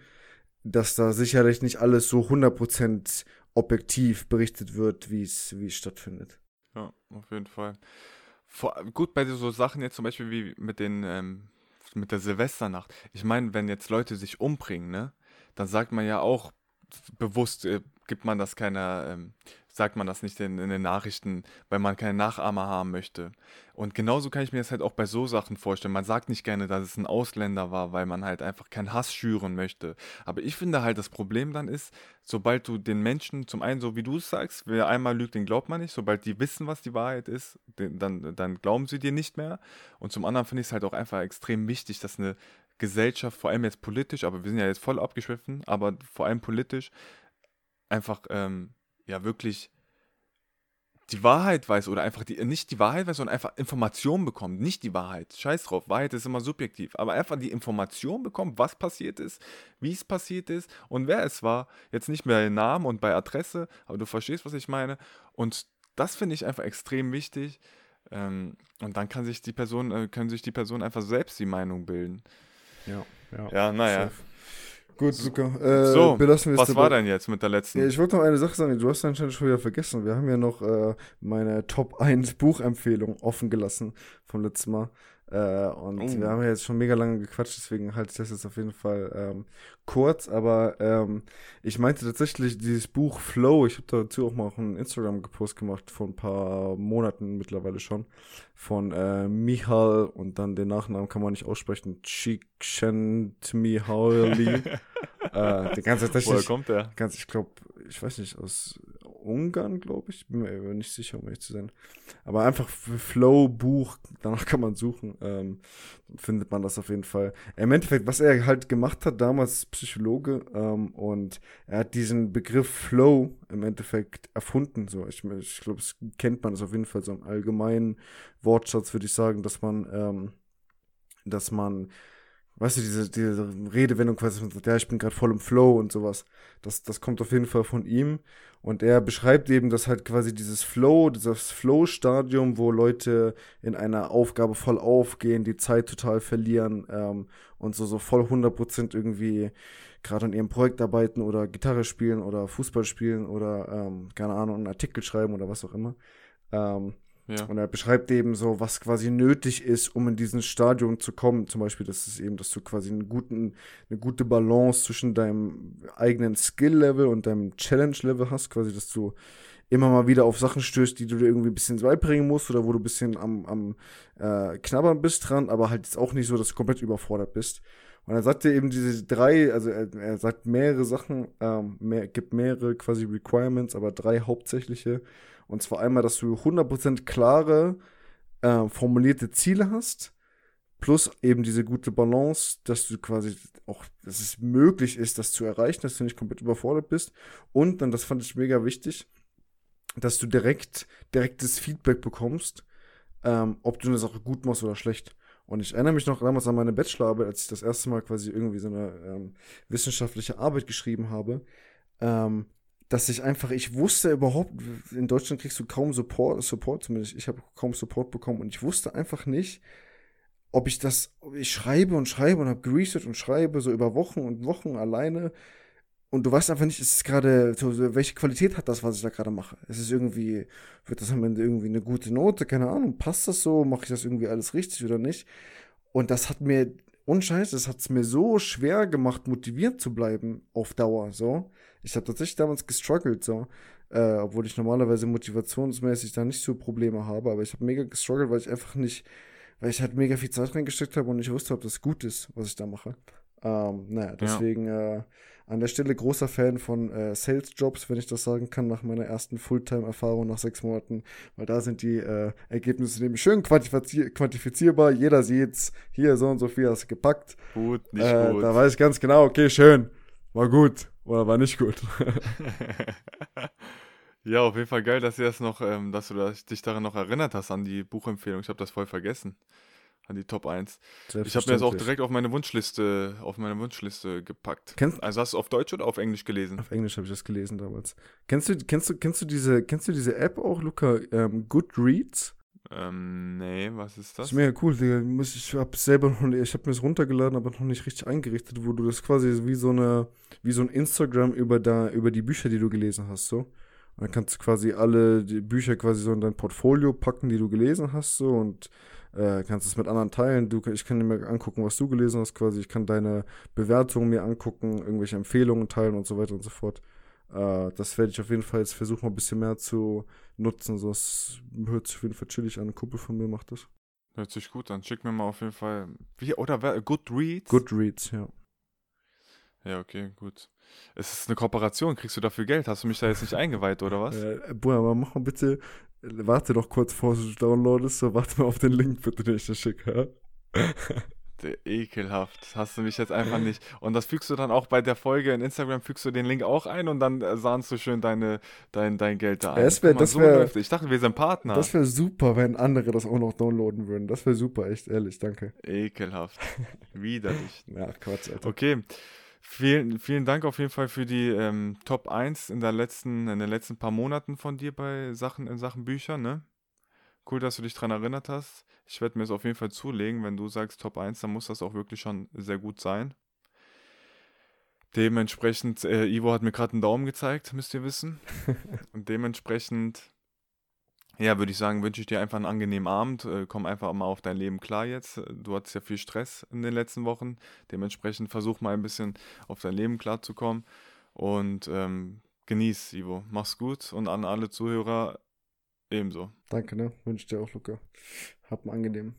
Speaker 1: dass da sicherlich nicht alles so 100% objektiv berichtet wird, wie es stattfindet.
Speaker 2: Ja, auf jeden Fall. Vor, gut, bei so Sachen jetzt zum Beispiel wie mit den, ähm, mit der Silvesternacht. Ich meine, wenn jetzt Leute sich umbringen, ne, dann sagt man ja auch bewusst, äh, gibt man das keiner, ähm, sagt man das nicht in, in den Nachrichten, weil man keine Nachahmer haben möchte. Und genauso kann ich mir das halt auch bei so Sachen vorstellen. Man sagt nicht gerne, dass es ein Ausländer war, weil man halt einfach keinen Hass schüren möchte. Aber ich finde halt, das Problem dann ist, sobald du den Menschen, zum einen, so wie du es sagst, wer einmal lügt, den glaubt man nicht. Sobald die wissen, was die Wahrheit ist, den, dann, dann glauben sie dir nicht mehr. Und zum anderen finde ich es halt auch einfach extrem wichtig, dass eine Gesellschaft, vor allem jetzt politisch, aber wir sind ja jetzt voll abgeschwiffen, aber vor allem politisch, einfach ähm, ja wirklich die Wahrheit weiß oder einfach die, nicht die Wahrheit weiß, sondern einfach Informationen bekommt. Nicht die Wahrheit. Scheiß drauf. Wahrheit ist immer subjektiv. Aber einfach die Information bekommt, was passiert ist, wie es passiert ist und wer es war. Jetzt nicht mehr den Namen und bei Adresse, aber du verstehst, was ich meine. Und das finde ich einfach extrem wichtig. Ähm, und dann kann sich die Person, äh, können sich die Person einfach selbst die Meinung bilden.
Speaker 1: Ja, ja.
Speaker 2: Ja, naja.
Speaker 1: Safe. Gut, Luca. Äh,
Speaker 2: So,
Speaker 1: belassen wir
Speaker 2: was
Speaker 1: dabei.
Speaker 2: war denn jetzt mit der letzten?
Speaker 1: Ja, ich wollte noch eine Sache sagen, du hast anscheinend schon wieder vergessen. Wir haben ja noch äh, meine Top 1 Buchempfehlung offen gelassen vom letzten Mal. Äh, und
Speaker 2: Oh.
Speaker 1: wir haben ja jetzt schon mega lange gequatscht, deswegen halte ich das jetzt auf jeden Fall ähm, kurz. Aber ähm, ich meinte tatsächlich dieses Buch Flow, ich habe dazu auch mal auch einen Instagram-Post gemacht vor ein paar Monaten mittlerweile schon, von äh, Michal und dann den Nachnamen kann man nicht aussprechen, Csikszentmihalyi. *laughs* äh, der ganze
Speaker 2: Woher kommt der?
Speaker 1: ganz, ich glaube, ich weiß nicht, aus Ungarn, glaube ich. Bin mir nicht sicher, um ehrlich zu sein. Aber einfach Flow-Buch, danach kann man suchen, ähm, findet man das auf jeden Fall. Im Endeffekt, was er halt gemacht hat, damals Psychologe, ähm, und er hat diesen Begriff Flow im Endeffekt erfunden. So, ich, ich glaube, es kennt man das auf jeden Fall, so im allgemeinen Wortschatz würde ich sagen, dass man, ähm, dass man Weißt du, diese, diese Redewendung quasi, ja, ich bin gerade voll im Flow und sowas. Das, das kommt auf jeden Fall von ihm. Und er beschreibt eben, dass halt quasi dieses Flow, dieses Flow-Stadium, wo Leute in einer Aufgabe voll aufgehen, die Zeit total verlieren ähm, und so, so voll 100% irgendwie gerade an ihrem Projekt arbeiten oder Gitarre spielen oder Fußball spielen oder, ähm, keine Ahnung, einen Artikel schreiben oder was auch immer. Ähm,
Speaker 2: Ja.
Speaker 1: und er beschreibt eben so, was quasi nötig ist, um in diesen Stadium zu kommen. Zum Beispiel, das ist eben, dass du quasi einen guten, eine gute Balance zwischen deinem eigenen Skill-Level und deinem Challenge-Level hast. Quasi, dass du immer mal wieder auf Sachen stößt, die du dir irgendwie ein bisschen beibringen musst oder wo du ein bisschen am, am äh, Knabbern bist dran, aber halt jetzt auch nicht so, dass du komplett überfordert bist. Und er sagt dir eben diese drei, also er, er sagt mehrere Sachen, ähm, mehr, gibt mehrere quasi Requirements, aber drei hauptsächliche. Und zwar einmal, dass du 100% klare, äh, formulierte Ziele hast, plus eben diese gute Balance, dass du quasi auch, dass es möglich ist, das zu erreichen, dass du nicht komplett überfordert bist. Und dann, das fand ich mega wichtig, dass du direkt, direktes Feedback bekommst, ähm, ob du eine Sache gut machst oder schlecht. Und ich erinnere mich noch damals an meine Bachelorarbeit, als ich das erste Mal quasi irgendwie so eine ähm, wissenschaftliche Arbeit geschrieben habe, ähm, dass ich einfach, ich wusste überhaupt, in Deutschland kriegst du kaum Support, Support zumindest, ich habe kaum Support bekommen und ich wusste einfach nicht, ob ich das, ich schreibe und schreibe und habe geresearched und schreibe so über Wochen und Wochen alleine und du weißt einfach nicht, ist es gerade, welche Qualität hat das, was ich da gerade mache? Es ist irgendwie, wird das am Ende irgendwie eine gute Note? Keine Ahnung, passt das so? Mache ich das irgendwie alles richtig oder nicht? Und das hat mir, unscheiß, das hat es mir so schwer gemacht, motiviert zu bleiben auf Dauer, so. Ich habe tatsächlich damals gestruggelt, so. Äh, obwohl ich normalerweise motivationsmäßig da nicht so Probleme habe, aber ich habe mega gestruggelt, weil ich einfach nicht, weil ich halt mega viel Zeit reingesteckt habe und ich wusste, ob das gut ist, was ich da mache. Ähm, naja, deswegen, ja. äh, an der Stelle großer Fan von äh, Sales-Jobs, wenn ich das sagen kann, nach meiner ersten Fulltime-Erfahrung nach sechs Monaten, weil da sind die äh, Ergebnisse nämlich schön quantifizier quantifizierbar. Jeder sieht's, hier so und so viel hast du gepackt.
Speaker 2: Gut, nicht
Speaker 1: äh,
Speaker 2: gut.
Speaker 1: Da weiß ich ganz genau, okay, schön, war gut oder war nicht gut. *laughs*
Speaker 2: ja, auf jeden Fall geil, dass du das noch, ähm, dass du dich daran noch erinnert hast an die Buchempfehlung. Ich habe das voll vergessen an die Top 1. Ich habe mir das auch direkt auf meine Wunschliste, auf meine Wunschliste gepackt.
Speaker 1: Kennst,
Speaker 2: also hast du auf Deutsch oder auf Englisch gelesen?
Speaker 1: Auf Englisch habe ich das gelesen damals. Kennst du, kennst du, kennst du diese, kennst du diese App auch, Luca? Ähm, Goodreads?
Speaker 2: Ähm, nee, was ist das?
Speaker 1: Das ist mega cool, Digga. Ich habe selber noch, ich habe mir das runtergeladen, aber noch nicht richtig eingerichtet, wo du das quasi wie so eine, wie so ein Instagram über da, über die Bücher, die du gelesen hast, so. Und dann kannst du quasi alle Bücher quasi so in dein Portfolio packen, die du gelesen hast, so und äh, kannst es mit anderen teilen. Du, ich kann mir angucken, was du gelesen hast, quasi. Ich kann deine Bewertungen mir angucken, irgendwelche Empfehlungen teilen und so weiter und so fort. Äh, das werde ich auf jeden Fall jetzt versuchen, mal ein bisschen mehr zu nutzen. So, das hört sich auf jeden Fall chillig an. Ein Kumpel von mir macht das.
Speaker 2: Hört sich gut an. Schick mir mal auf jeden Fall. Wie, oder? Goodreads?
Speaker 1: Goodreads, ja.
Speaker 2: Ja, okay, gut. Es ist eine Kooperation. Kriegst du dafür Geld? Hast du mich da jetzt nicht eingeweiht, oder was?
Speaker 1: Äh, Bruder, aber mach mal bitte Warte doch kurz, bevor du downloadest, so warte mal auf den Link bitte, den ich dir schicke. *laughs*
Speaker 2: Ekelhaft. Hast du mich jetzt einfach nicht. Und das fügst du dann auch bei der Folge in Instagram, fügst du den Link auch ein und dann äh, sahnst du schön deine, dein, dein Geld da ein.
Speaker 1: Das wär, das
Speaker 2: so
Speaker 1: wär,
Speaker 2: läuft. Ich dachte, wir sind Partner.
Speaker 1: Das wäre super, wenn andere das auch noch downloaden würden. Das wäre super, echt ehrlich, danke.
Speaker 2: Ekelhaft. Widerlich. *laughs*
Speaker 1: Ja, Quatsch, Alter.
Speaker 2: Okay. Vielen, vielen Dank auf jeden Fall für die ähm, Top 1 in, der letzten, in den letzten paar Monaten von dir bei Sachen in Sachen Bücher, ne? Cool, dass du dich daran erinnert hast. Ich werde mir es auf jeden Fall zulegen. Wenn du sagst Top 1, dann muss das auch wirklich schon sehr gut sein. Dementsprechend, äh, Ivo hat mir gerade einen Daumen gezeigt, müsst ihr wissen. *laughs* Und dementsprechend ja, würde ich sagen, wünsche ich dir einfach einen angenehmen Abend. Äh, komm einfach mal auf dein Leben klar jetzt. Du hattest ja viel Stress in den letzten Wochen. Dementsprechend versuch mal ein bisschen auf dein Leben klarzukommen. Und ähm, genieß, Ivo. Mach's gut und an alle Zuhörer ebenso.
Speaker 1: Danke, ne? Wünsche dir auch, Luca. Hab einen angenehmen.